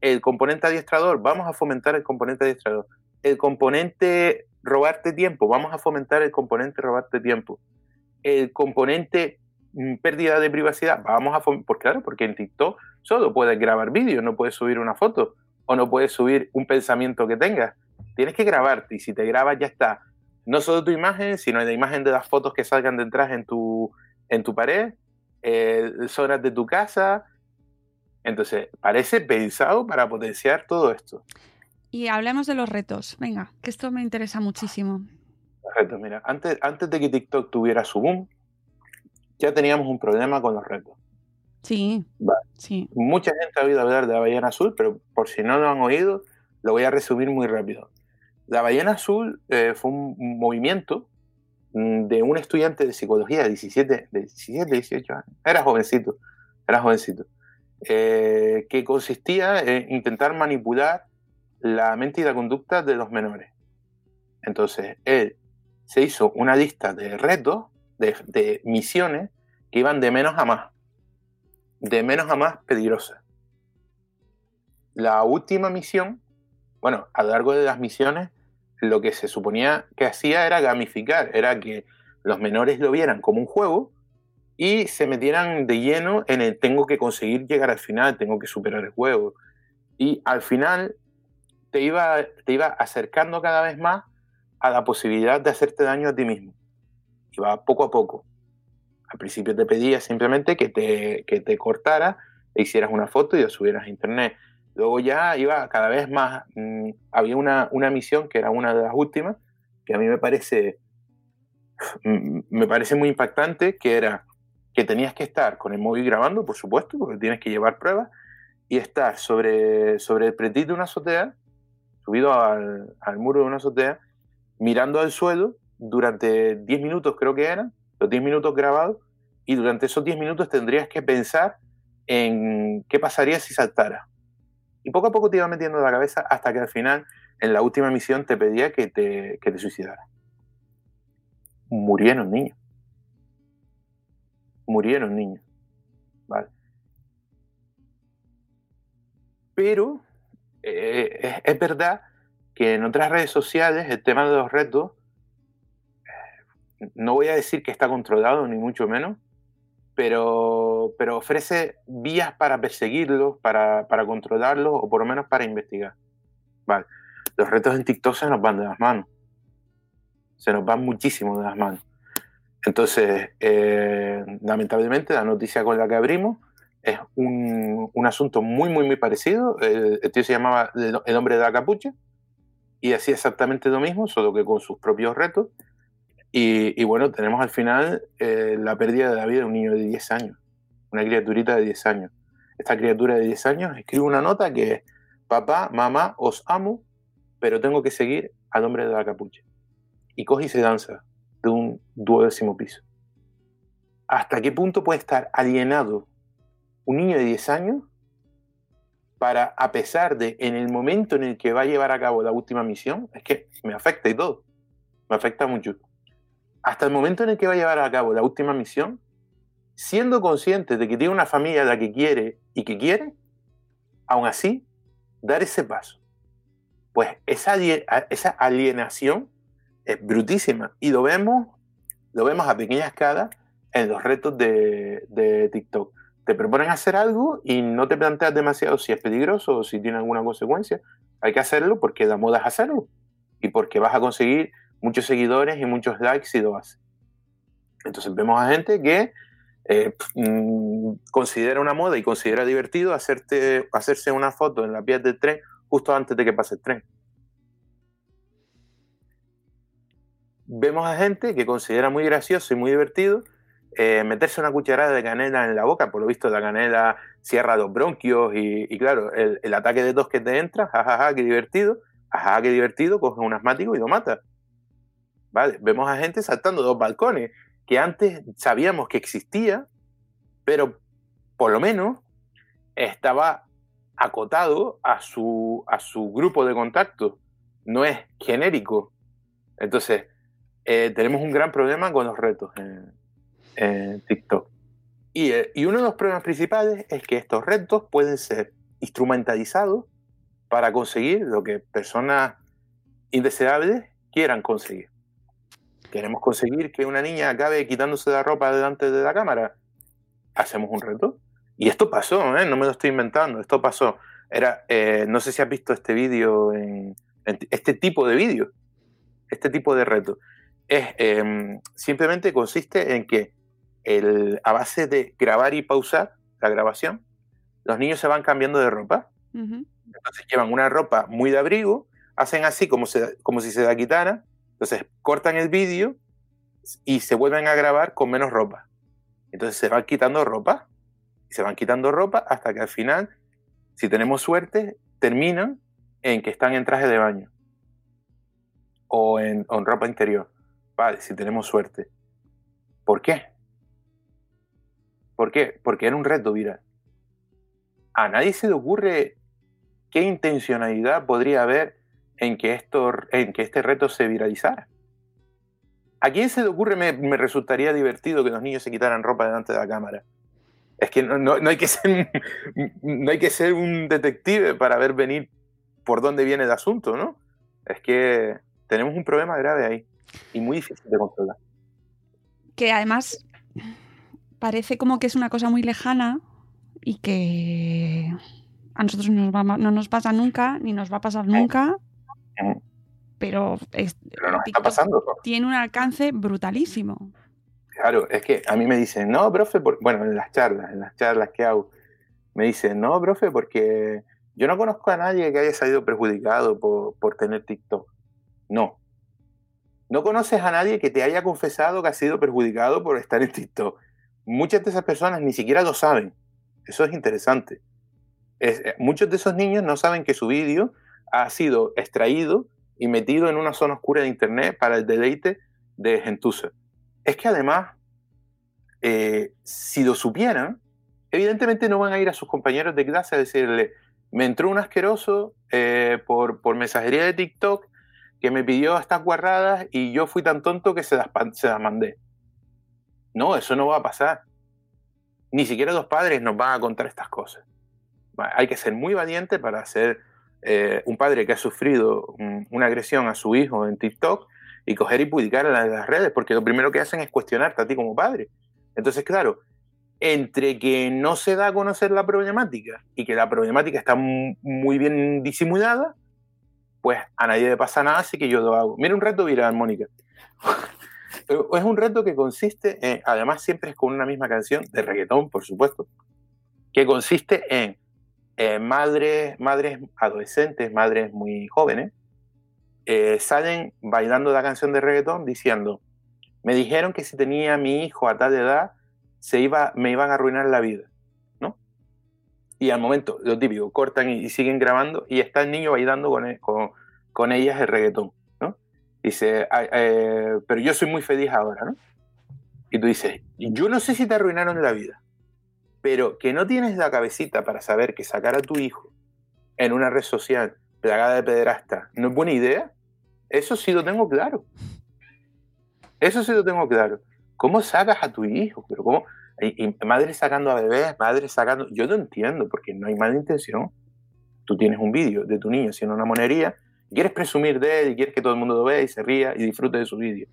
El componente adiestrador, vamos a fomentar el componente adiestrador. El componente robarte tiempo, vamos a fomentar el componente robarte tiempo. El componente mm, pérdida de privacidad, vamos a fomentar, porque claro, porque en TikTok solo puedes grabar vídeos, no puedes subir una foto o no puedes subir un pensamiento que tengas. Tienes que grabarte y si te grabas ya está. No solo tu imagen, sino la imagen de las fotos que salgan detrás en tu, en tu pared, eh, zonas de tu casa. Entonces, parece pensado para potenciar todo esto. Y hablemos de los retos. Venga, que esto me interesa muchísimo. Los retos, mira, antes, antes de que TikTok tuviera su boom, ya teníamos un problema con los retos. Sí, sí. Mucha gente ha oído hablar de la ballena azul, pero por si no lo han oído, lo voy a resumir muy rápido. La ballena azul eh, fue un movimiento Mm, de un estudiante de psicología de 17, de 17 18 años, era jovencito, era jovencito, eh, que consistía en intentar manipular la mente y la conducta de los menores. Entonces, él se hizo una lista de retos, de, de misiones, que iban de menos a más, de menos a más peligrosas. La última misión, bueno, a lo largo de las misiones, lo que se suponía que hacía era gamificar, era que los menores lo vieran como un juego y se metieran de lleno en el tengo que conseguir llegar al final, tengo que superar el juego. Y al final te iba, te iba acercando cada vez más a la posibilidad de hacerte daño a ti mismo. Iba poco a poco. Al principio te pedía simplemente que te, que te cortara e hicieras una foto y la subieras a internet. Luego ya iba cada vez más, mm, había una, una, misión que era una de las últimas, que a mí me parece, mm, me parece muy impactante, que era que tenías que estar con el móvil grabando, por supuesto, porque tienes que llevar pruebas, y estar sobre, sobre el pretil de una azotea, subido al, al muro de una azotea, mirando al suelo durante 10 minutos creo que eran, los 10 minutos grabados, y durante esos 10 minutos tendrías que pensar en qué pasaría si saltara y poco a poco te iba metiendo en la cabeza hasta que al final, en la última misión, te pedía que te, que te. Murieron niños. Murieron niños. ¿Vale? Pero eh, es, verdad que en otras redes sociales el tema de los retos, no voy a decir que está controlado, ni mucho menos, pero, pero ofrece vías para perseguirlos, para, para controlarlos o por lo menos para investigar. Vale. Los retos en TikTok se nos van de las manos. Se nos van muchísimo de las manos. Entonces, eh, lamentablemente, la noticia con la que abrimos es un, un asunto muy, muy, muy parecido. El, el, tío se llamaba El hombre de la capucha y hacía exactamente lo mismo, solo que con sus propios retos y, bueno, tenemos al final eh, la pérdida de la vida de un niño de 10 años, una criaturita de 10 años. Esta criatura de 10 años escribe una nota que es, papá, mamá, os amo, pero tengo que seguir al hombre de la capucha. Y coge y se danza de un duodécimo piso. ¿Hasta qué punto puede estar alienado un niño de 10 años para, a pesar de en el momento en el que va a llevar a cabo la última misión, es que me afecta y todo, me afecta mucho hasta el momento en el que va a llevar a cabo la última misión, siendo consciente de que tiene una familia a la que quiere y que quiere, aún así, dar ese paso. Pues esa, esa alienación es brutísima y lo vemos, lo vemos a pequeña escala en los retos de, TikTok. Te proponen hacer algo y no te planteas demasiado si es peligroso o si tiene alguna consecuencia. Hay que hacerlo porque la moda es hacerlo y porque vas a conseguir muchos seguidores y muchos likes y lo hace. Entonces vemos a gente que eh, mm, considera una moda y considera divertido hacerte, hacerse una foto en la vía del tren justo antes de que pase el tren. Vemos a gente que considera muy gracioso y muy divertido eh, meterse una cucharada de canela en la boca, por lo visto la canela cierra los bronquios y, claro, el, ataque de tos que te entra, jajaja, qué divertido, jajaja, qué divertido, coge un asmático y lo mata. Vemos a gente saltando dos balcones que antes sabíamos que existía, pero por lo menos estaba acotado a su, a su grupo de contacto, no es genérico. Entonces, eh, tenemos un gran problema con los retos en, TikTok. Y, eh, y, uno de los problemas principales es que estos retos pueden ser instrumentalizados para conseguir lo que personas indeseables quieran conseguir. Queremos conseguir que una niña acabe quitándose la ropa delante de la cámara. Hacemos un reto. Y esto pasó, ¿eh? no me lo estoy inventando, esto pasó. Era, eh, no sé si has visto este vídeo, en, este tipo de vídeo, este tipo de reto. Es, em, simplemente consiste en que el, a base de grabar y pausar la grabación, los niños se van cambiando de ropa. Entonces llevan una ropa muy de abrigo, hacen así como, como si se la quitaran, entonces cortan el vídeo y se vuelven a grabar con menos ropa. Entonces se van quitando ropa se van quitando ropa hasta que al final, si tenemos suerte, terminan en que están en traje de baño o en, ropa interior. Vale, si tenemos suerte. ¿Por qué? ¿Por qué? Porque era un reto viral. A nadie se le ocurre qué intencionalidad podría haber en que, esto, en que este reto se viralizara. ¿A quién se le ocurre me, me resultaría divertido que los niños se quitaran ropa delante de la cámara? Es que no, no, hay que ser, no hay que ser un detective para ver venir por dónde viene el asunto, ¿no? Es que tenemos un problema grave ahí y muy difícil de controlar. Que además parece como que es una cosa muy lejana y que a nosotros no nos, pasa nunca, ni nos va a pasar nunca. Pero, pero está pasando. Tiene un alcance brutalísimo. Claro, es que a mí me dicen, no, profe, bueno, en las charlas, en las charlas que hago, me dicen, no, profe, porque yo no conozco a nadie que haya salido perjudicado por, por tener TikTok. No. No conoces a nadie que te haya confesado que ha sido perjudicado por estar en TikTok. Muchas de esas personas ni siquiera lo saben. Eso es interesante. Eh, muchos de esos niños no saben que su vídeo ha sido extraído y metido en una zona oscura de Internet para el deleite de gentuza es que además, eh, si lo supieran, evidentemente no van a ir a sus compañeros de clase a decirle, me entró un asqueroso eh, por, por, mensajería de TikTok que me pidió estas guarradas y yo fui tan tonto que se las, se las mandé. No, eso no va a pasar. Ni siquiera los padres nos van a contar estas cosas. Hay que ser muy valiente para ser eh, un padre que ha sufrido una agresión a su hijo en TikTok y coger y publicar en las redes, porque lo primero que hacen es cuestionarte a ti como padre. Entonces, claro, entre que no se da a conocer la problemática y que la problemática está muy bien disimulada, pues a nadie le pasa nada, así que yo lo hago. Mira un reto viral, Mónica. es un reto que consiste en, además siempre es con una misma canción, de reggaetón, por supuesto, que consiste en madres, madres adolescentes, madres muy jóvenes, eh, salen bailando la canción de reggaetón diciendo, me dijeron que si tenía mi hijo a tal edad, se iba, me iban a arruinar la vida, ¿no? Y al momento, lo típico, cortan y, siguen grabando y está el niño bailando con, e, con, con ellas el reggaetón, ¿no? Dice, eh, pero yo soy muy feliz ahora, ¿no? Y tú dices, yo no sé si te arruinaron la vida, pero que no tienes la cabecita para saber que sacar a tu hijo en una red social plagada de pederasta no es buena idea, eso sí lo tengo claro. Eso sí lo tengo claro. ¿Cómo sacas a tu hijo? Pero cómo, y, madre sacando a bebés, madre sacando. Yo no entiendo, porque no hay mala intención. Tú tienes un vídeo de tu niño haciendo una monería, y quieres presumir de él, y quieres que todo el mundo lo vea y se ría y disfrute de su vídeo.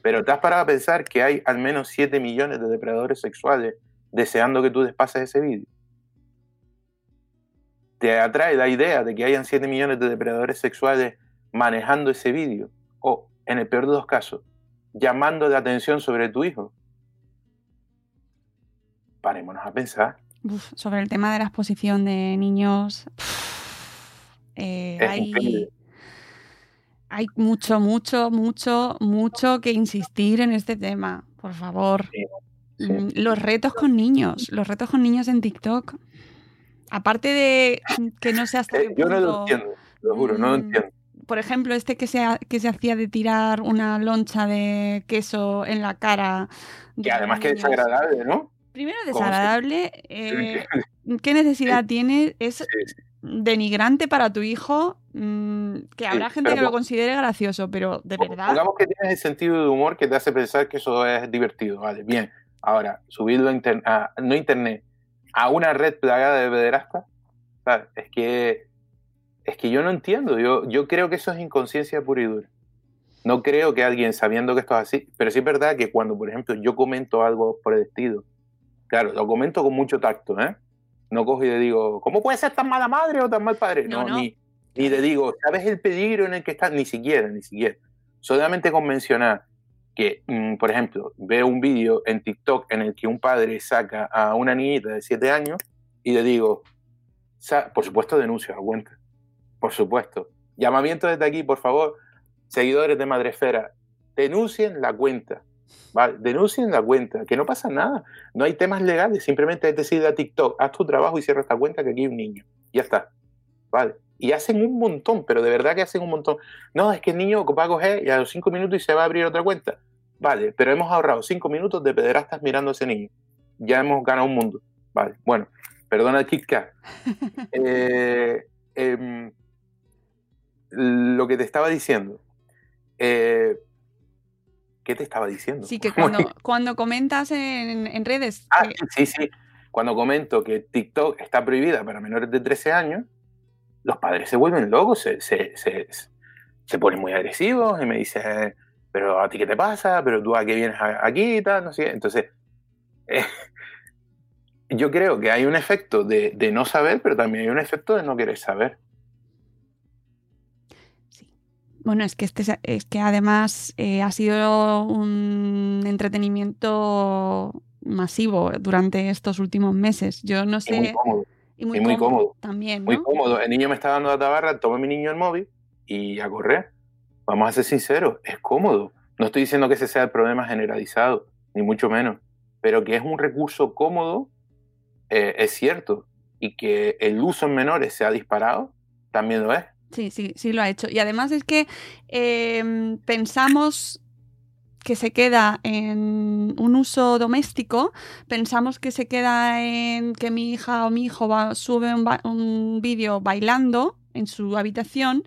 Pero te has parado a pensar que hay al menos 7 millones de depredadores sexuales deseando que tú despases ese vídeo. Te atrae la idea de que hayan 7 millones de depredadores sexuales manejando ese vídeo o, en el peor de los casos, llamando la atención sobre tu hijo. Parémonos a pensar. sobre el tema de la exposición de niños, eh, hay, hay, mucho, mucho, mucho, mucho que insistir en este tema, por favor. Mm, los retos con niños, los retos con niños en TikTok. Aparte de que no sea hasta. Eh, yo no lo entiendo, lo juro, no lo mm, entiendo por ejemplo, este que se, que se hacía de tirar una loncha de queso en la cara. Que además que es desagradable, ¿no? Primero desagradable. Eh, ¿qué necesidad tiene? Es denigrante para tu hijo, mm, que habrá gente que lo considere gracioso, pero de verdad... Digamos que tienes el sentido de humor que te hace pensar que eso es divertido, vale, bien. Ahora, subirlo a, no internet, a una red plagada de pederastas, es que es que yo no entiendo, yo, yo creo que eso es inconsciencia pura y dura. No creo que alguien sabiendo que esto es así, pero sí es verdad que cuando, por ejemplo, yo comento algo por el estilo, claro, lo comento con mucho tacto, ¿eh? No cojo y le digo, ¿cómo puede ser tan mala madre o tan mal padre? No, Ni, ni le digo, ¿sabes el peligro en el que estás? Ni siquiera, ni siquiera. Solamente con mencionar que, mm, por ejemplo, veo un vídeo en TikTok en el que un padre saca a una niñita de 7 años y le digo, por supuesto denuncio a cuenta, por supuesto. Llamamiento desde aquí, por favor, seguidores de Madresfera, denuncien la cuenta. Denuncien la cuenta, que no pasa nada. No hay temas legales, simplemente es decir a TikTok, haz tu trabajo y cierra esta cuenta que aquí hay un niño. Ya está. ¿Vale? Y hacen un montón, pero de verdad que hacen un montón. No, es que el niño va a coger y a los cinco minutos y se va a abrir otra cuenta. Vale, pero hemos ahorrado cinco minutos de pederastas mirando a ese niño. Ya hemos ganado un mundo. Vale, bueno, perdona el Kit eh, em, lo que te estaba diciendo. Eh, ¿Qué te estaba diciendo? Sí, que cuando, cuando comentas en, redes. Ah, sí, sí. Cuando comento que TikTok está prohibida para menores de 13 años, los padres se vuelven locos, se, se, se, ponen muy agresivos y me dicen, pero a ti qué te pasa, pero tú a qué vienes aquí y tal, no sé. Entonces, eh, yo creo que hay un efecto de, de, no saber, pero también hay un efecto de no querer saber. Bueno, es que este es que además eh, ha sido un entretenimiento masivo durante estos últimos meses. Yo no sé. Y muy cómodo. Y muy, cómodo, También. Muy cómodo. El niño me está dando la tabarra, toma mi niño el móvil y a correr. Vamos a ser sinceros, es cómodo. No estoy diciendo que ese sea el problema generalizado, ni mucho menos. Pero que es un recurso cómodo, eh, es cierto. Y que el uso en menores se ha disparado, también lo es. Sí, sí, sí lo ha hecho. Y además es que em, pensamos que se queda en un uso doméstico, pensamos que se queda en que mi hija o mi hijo va, sube un, vídeo bailando en su habitación,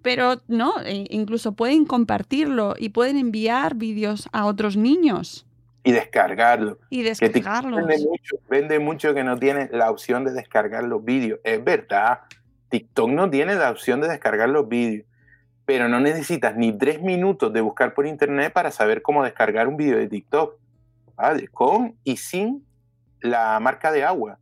pero no, e incluso pueden compartirlo y pueden enviar vídeos a otros niños. Y descargarlo. Y descargarlo. Vende mucho, vende mucho que no tiene la opción de descargar los vídeos. Es verdad. TikTok no tiene la opción de descargar los vídeos, pero no necesitas ni tres minutos de buscar por internet para saber cómo descargar un vídeo de TikTok, ¿vale? Con y sin la marca de agua,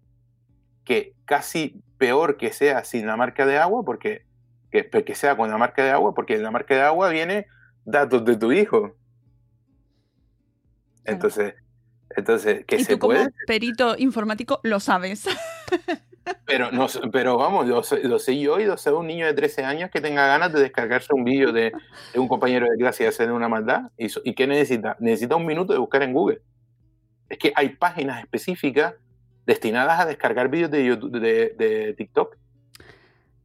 que casi peor que sea sin la marca de agua, porque que, que sea con la marca de agua, porque en la marca de agua viene datos de tu hijo. Entonces, entonces, que y se tú como perito informático lo sabes. Pero, no, pero vamos, lo, sé yo y lo sé un niño de 13 años que tenga ganas de descargarse un vídeo de, un compañero de clase y hacer una maldad. ¿Y, ¿Y qué necesita? Necesita un minuto de buscar en Google. Es que hay páginas específicas destinadas a descargar vídeos de, de, de TikTok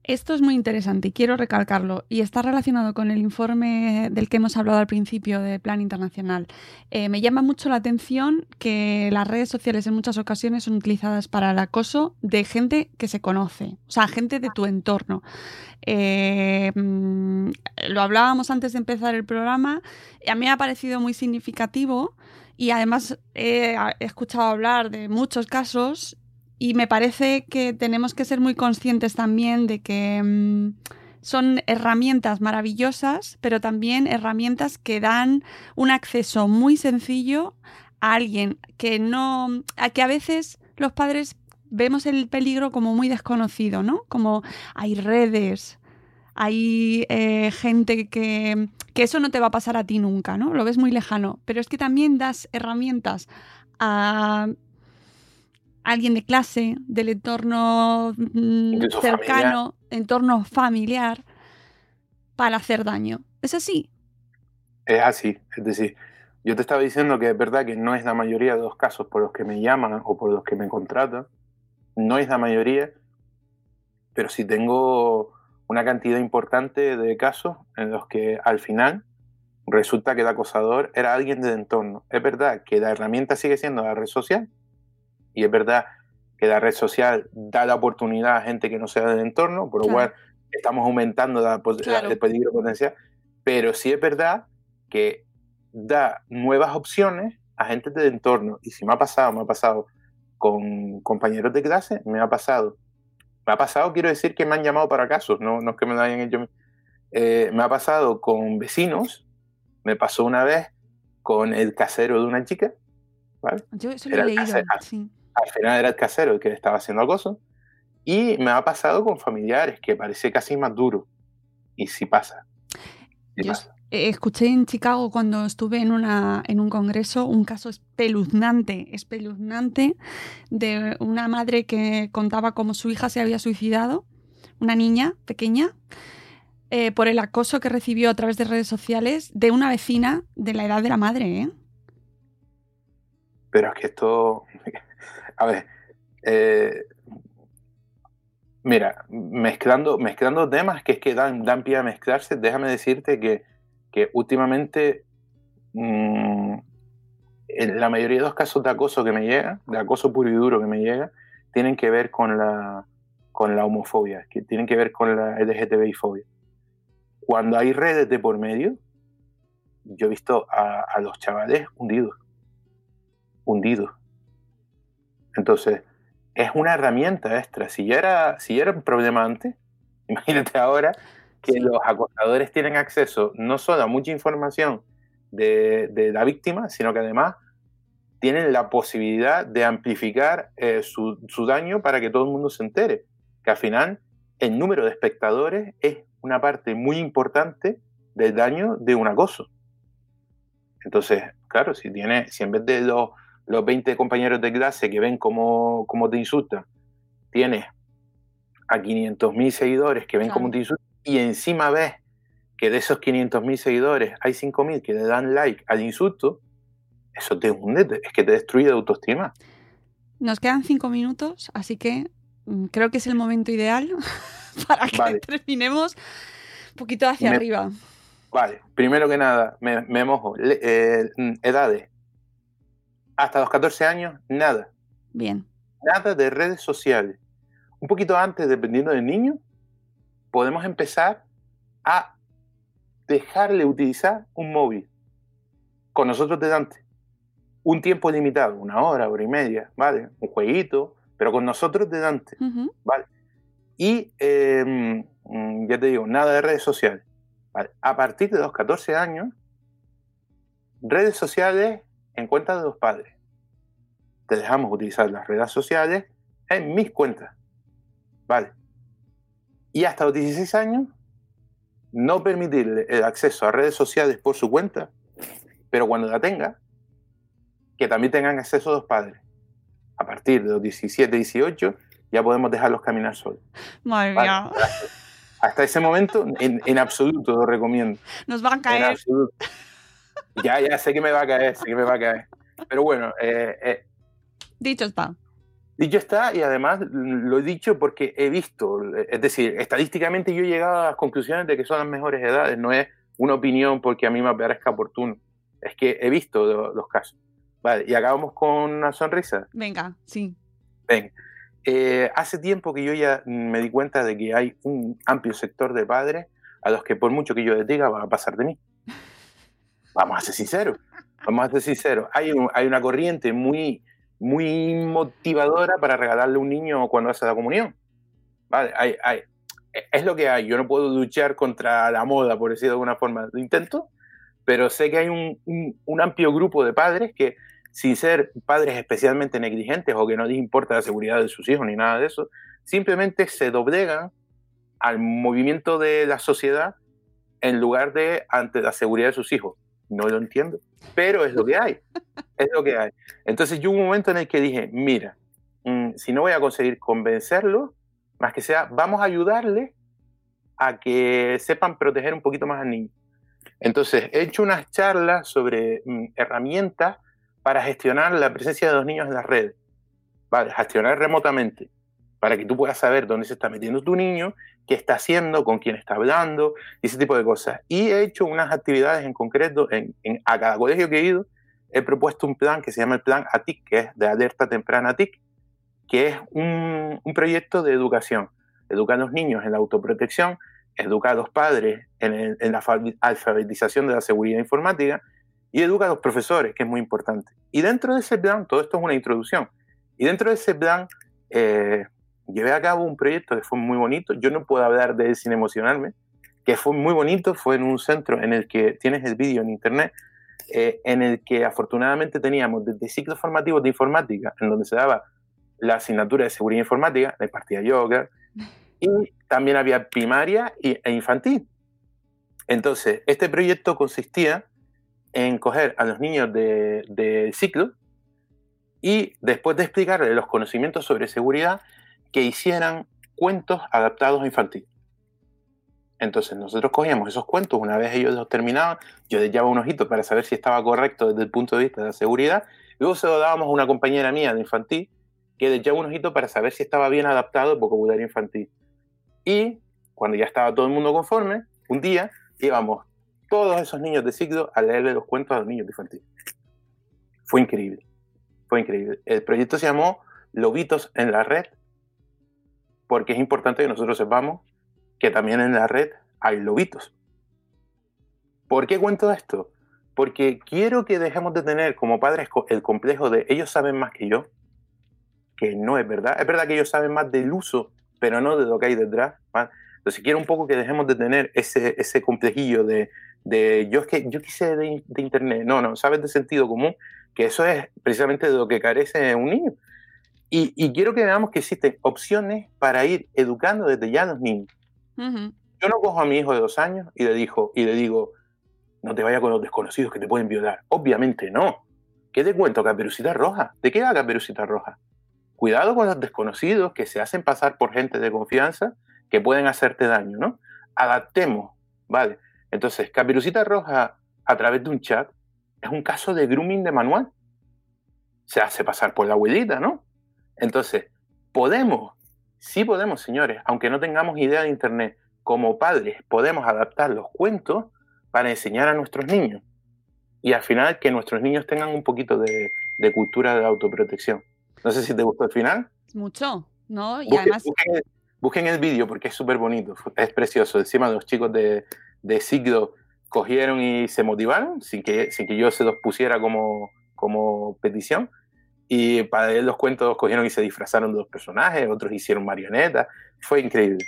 esto es muy interesante y quiero recalcarlo y está relacionado con el informe del que hemos hablado al principio de Plan Internacional. Eh, me llama mucho la atención que las redes sociales en muchas ocasiones son utilizadas para el acoso de gente que se conoce, o sea, gente de tu entorno. Eh, mm, lo hablábamos antes de empezar el programa, a mí me ha parecido muy significativo y además he escuchado hablar de muchos casos y me parece que tenemos que ser muy conscientes también de que mm, son herramientas maravillosas, pero también herramientas que dan un acceso muy sencillo a alguien que no, a que a veces los padres vemos el peligro como muy desconocido, ¿no? Como hay redes, hay eh, gente que, que eso no te va a pasar a ti nunca, ¿no? Lo ves muy lejano, pero es que también das herramientas a alguien de clase, del entorno mm, cercano, entorno familiar, para hacer daño. ¿Es así? Es así. Es decir, yo te estaba diciendo que es verdad que no es la mayoría de los casos por los que me llaman o por los que me contratan. No es la mayoría, pero sí tengo una cantidad importante de casos en los que al final resulta que el acosador era alguien del entorno. Es verdad que la herramienta sigue siendo la red social, y es verdad que la red social da la oportunidad a gente que no sea del entorno, por lo cual estamos aumentando la, el peligro potencial, pero sí es verdad que da nuevas opciones a gente del entorno. Y si me ha pasado, me ha pasado con compañeros de clase, me ha pasado. Me ha pasado, quiero decir que me han llamado para casos, no, no es que me lo hayan hecho. Eh, me ha pasado con vecinos, me pasó una vez con el casero de una chica. Yo eso lo he leído, Al final era el casero el que le estaba haciendo acoso. Y me ha pasado con familiares, que parece casi más duro. Y sí pasa. escuché en Chicago cuando estuve en, una, en un congreso un caso espeluznante, espeluznante, de una madre que contaba cómo su hija se había suicidado, una niña pequeña, eh, por el acoso que recibió a través de redes sociales de una vecina de la edad de la madre. ¿eh? Pero es que esto, a ver, eh, Mira, mezclando, mezclando temas que es que dan, dan pie a mezclarse, déjame decirte que, que últimamente mm, en la mayoría de los casos de acoso que me llega, de acoso puro y duro que me llega, tienen que ver con la, con la homofobia, que tienen que ver con la LGTBI-fobia. Cuando hay redes de por medio, yo he visto a, a los chavales hundidos, hundidos. Entonces, es una herramienta extra. Si ya era, si era un problema antes, imagínate ahora que los acosadores tienen acceso no solo a mucha información de, la víctima, sino que además tienen la posibilidad de amplificar eh, su, daño para que todo el mundo se entere. Que al final el número de espectadores es una parte muy importante del daño de un acoso. Entonces, claro, si, tiene, si en vez de los los 20 compañeros de clase que ven cómo, te insultan, tienes a 500.000 seguidores que ven cómo te insultan y encima ves que de esos 500.000 seguidores hay 5.000 que le dan like al insulto, eso te hunde, es que te destruye la autoestima. Nos quedan cinco minutos, así que mm, creo que es el momento ideal para que terminemos un poquito hacia arriba. Vale, primero que nada, me, mojo. Eh, mm, edades, hasta los 14 años, nada. Bien. Nada de redes sociales. Un poquito antes, dependiendo del niño, podemos empezar a dejarle utilizar un móvil con nosotros delante. Un tiempo limitado, una hora, hora y media, ¿vale? Un jueguito, pero con nosotros delante, ¿vale? Y em, mm, ya te digo, nada de redes sociales. A partir de los 14 años, redes sociales en cuenta de los padres. Te dejamos utilizar las redes sociales en mis cuentas. ¿Vale? Y hasta los 16 años, no permitirle el acceso a redes sociales por su cuenta, pero cuando la tenga, que también tengan acceso a los padres. A partir de los 17, 18, ya podemos dejarlos caminar solos. Madre mía. Hasta ese momento, en, absoluto lo recomiendo. Nos van a caer. Ya, ya, sé que me va a caer, sé que me va a caer. Pero bueno, eh, eh, dicho está. Dicho está, y además lo he dicho porque he visto, es decir, estadísticamente yo he llegado a las conclusiones de que son las mejores edades, no es una opinión porque a mí me parezca oportuno, es que he visto los casos. Vale, y acabamos con una sonrisa. Venga, sí. Ven, eh, hace tiempo que yo ya me di cuenta de que hay un amplio sector de padres a los que por mucho que yo les diga van a pasar de mí. Vamos a ser sinceros, vamos a ser sinceros. Hay, hay una corriente muy, muy motivadora para regalarle a un niño cuando hace la comunión. Vale, hay, hay, es lo que hay. Yo no puedo luchar contra la moda, por decirlo de alguna forma. Lo intento, pero sé que hay un, un, amplio grupo de padres que, sin ser padres especialmente negligentes o que no les importa la seguridad de sus hijos ni nada de eso, simplemente se doblegan al movimiento de la sociedad en lugar de ante la seguridad de sus hijos no lo entiendo, pero es lo que hay, es lo que hay. Entonces yo hubo un momento en el que dije, mira, mm, si no voy a conseguir convencerlo, más que sea, vamos a ayudarle a que sepan proteger un poquito más al niño. Entonces he hecho unas charlas sobre mm, herramientas para gestionar la presencia de los niños en las redes, ¿vale? gestionar remotamente para que tú puedas saber dónde se está metiendo tu niño, qué está haciendo, con quién está hablando, y ese tipo de cosas. Y he hecho unas actividades en concreto, en, a cada colegio que he ido, he propuesto un plan que se llama el plan ATIC, que es de alerta temprana TIC, que es un, proyecto de educación. Educa a los niños en la autoprotección, educa a los padres en, en la alfabetización de la seguridad informática y educa a los profesores, que es muy importante. Y dentro de ese plan, todo esto es una introducción, y dentro de ese plan eh, llevé a cabo un proyecto que fue muy bonito, yo no puedo hablar de él sin emocionarme, que fue muy bonito, fue en un centro en el que tienes el vídeo en internet, eh, en el que afortunadamente teníamos desde ciclos formativos de informática, en donde se daba la asignatura de seguridad informática, de partida yoga, y también había primaria e infantil. Entonces, este proyecto consistía en coger a los niños del de ciclo y después de explicarles los conocimientos sobre seguridad, que hicieran cuentos adaptados a infantil. Entonces nosotros cogíamos esos cuentos, una vez ellos los terminaban, yo les llevaba un ojito para saber si estaba correcto desde el punto de vista de la seguridad, luego se lo dábamos a una compañera mía de infantil, que les llevaba un ojito para saber si estaba bien adaptado el vocabulario infantil. Y cuando ya estaba todo el mundo conforme, un día íbamos todos esos niños de ciclo a leerle los cuentos a los niños de infantil. Fue increíble, fue increíble. El proyecto se llamó Lobitos en la Red, porque es importante que nosotros sepamos que también en la red hay lobitos. ¿Por qué cuento esto? Porque quiero que dejemos de tener como padres el complejo de ellos saben más que yo, que no es verdad. Es verdad que ellos saben más del uso, pero no de lo que hay detrás. Entonces quiero un poco que dejemos de tener ese, ese complejillo de, de yo es que yo quise de, de, internet. No, no, sabes de sentido común, que eso es precisamente de lo que carece un niño. Y, y quiero que veamos que existen opciones para ir educando desde ya a los niños. Yo no cojo a mi hijo de dos años y le, dijo, y le digo, no te vayas con los desconocidos que te pueden violar. Obviamente no. ¿Qué te cuento? Caperucita Roja. ¿De qué va Caperucita Roja? Cuidado con los desconocidos que se hacen pasar por gente de confianza que pueden hacerte daño, ¿no? Adaptemos, ¿vale? Entonces, Caperucita Roja a través de un chat es un caso de grooming de manual. Se hace pasar por la abuelita, ¿no? Entonces, podemos Sí podemos, señores, aunque no tengamos idea de Internet, como padres podemos adaptar los cuentos para enseñar a nuestros niños. Y al final que nuestros niños tengan un poquito de, cultura de autoprotección. No sé si te gustó el final. Mucho, ¿no? Y busquen, además... Busquen, el vídeo porque es súper bonito, es precioso. Encima los chicos de, de Siglo cogieron y se motivaron sin que, sin que yo se los pusiera como, como petición y para él los cuentos cogieron y se disfrazaron de los personajes, otros hicieron marionetas. Fue increíble,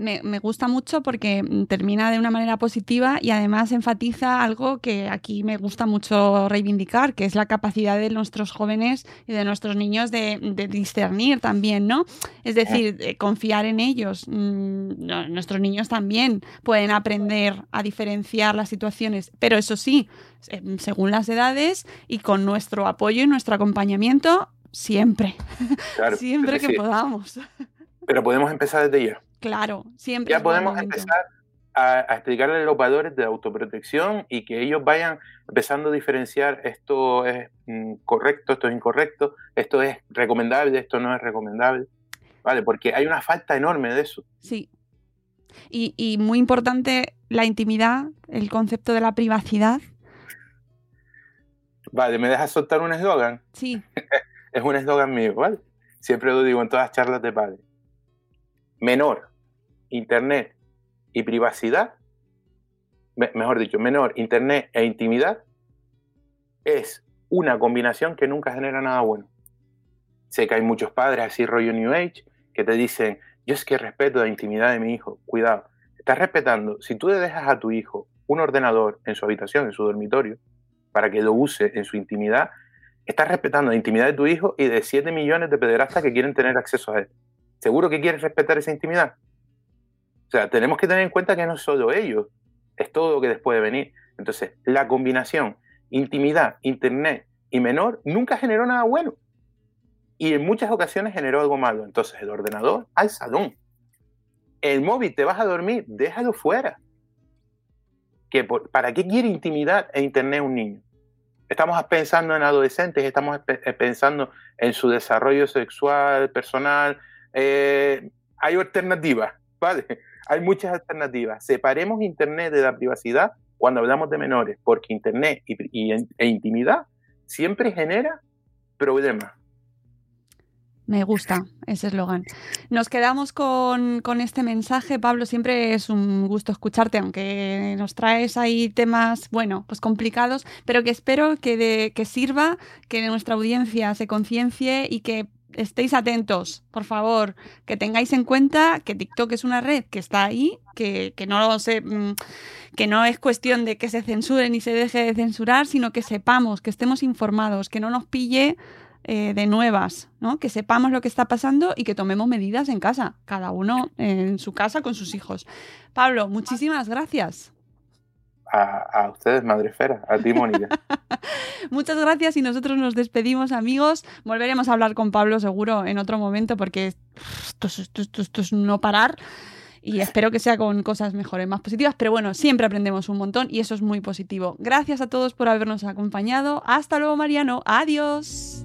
me, gusta mucho porque termina de una manera positiva y además enfatiza algo que aquí me gusta mucho reivindicar, que es la capacidad de nuestros jóvenes y de nuestros niños de, discernir también, ¿no? Es decir, confiar en ellos. Mm, nuestros niños también pueden aprender a diferenciar las situaciones, pero eso sí, según las edades y con nuestro apoyo y nuestro acompañamiento, siempre. siempre que podamos. Pero podemos empezar desde ya. Claro, siempre. Ya podemos empezar a, a, explicarles los valores de autoprotección y que ellos vayan empezando a diferenciar esto es mm, correcto, esto es incorrecto, esto es recomendable, esto no es recomendable. ¿Vale? Porque hay una falta enorme de eso. Sí. Y, y muy importante la intimidad, el concepto de la privacidad. Vale, ¿me dejas soltar un eslogan? Sí. es un eslogan mío, ¿vale? Siempre lo digo en todas las charlas de padre. Menor Internet y privacidad, mejor dicho, menor Internet e intimidad, es una combinación que nunca genera nada bueno. Sé que hay muchos padres así rollo New Age que te dicen, yo es que respeto la intimidad de mi hijo. Cuidado, estás respetando, si tú le dejas a tu hijo un ordenador en su habitación, en su dormitorio, para que lo use en su intimidad, estás respetando la intimidad de tu hijo y de 7 millones de pederastas que quieren tener acceso a él. ¿Seguro que quieres respetar esa intimidad? O sea, tenemos que tener en cuenta que no es solo ellos, es todo lo que después de venir. Entonces, la combinación intimidad, internet y menor nunca generó nada bueno. Y en muchas ocasiones generó algo malo. Entonces, el ordenador al salón. El móvil, te vas a dormir, déjalo fuera. Que ¿Para qué quiere intimidad e internet un niño? Estamos pensando en adolescentes, estamos eh, pensando en su desarrollo sexual, personal. Eh, hay alternativas, ¿vale? hay muchas alternativas. Separemos Internet de la privacidad cuando hablamos de menores, porque Internet y, e intimidad siempre genera problemas. Me gusta ese eslogan. Nos quedamos con, este mensaje, Pablo. Siempre es un gusto escucharte, aunque nos traes ahí temas, bueno, pues complicados, pero que espero que, de, que sirva, que nuestra audiencia se conciencie y que estéis atentos, por favor, que tengáis en cuenta que TikTok es una red que está ahí, que, que no se, mm, que no es cuestión de que se censure ni se deje de censurar, sino que sepamos, que estemos informados, que no nos pille eh, de nuevas, ¿no? Que sepamos lo que está pasando y que tomemos medidas en casa, cada uno en su casa con sus hijos. Pablo, muchísimas gracias. A, ustedes, Madrefera, a ti, Mónica. Muchas gracias y nosotros nos despedimos, amigos. Volveremos a hablar con Pablo seguro en otro momento porque esto es no parar y espero que sea con cosas mejores, más positivas, pero bueno, siempre aprendemos un montón y eso es muy positivo. Gracias a todos por habernos acompañado. Hasta luego, Mariano. Adiós.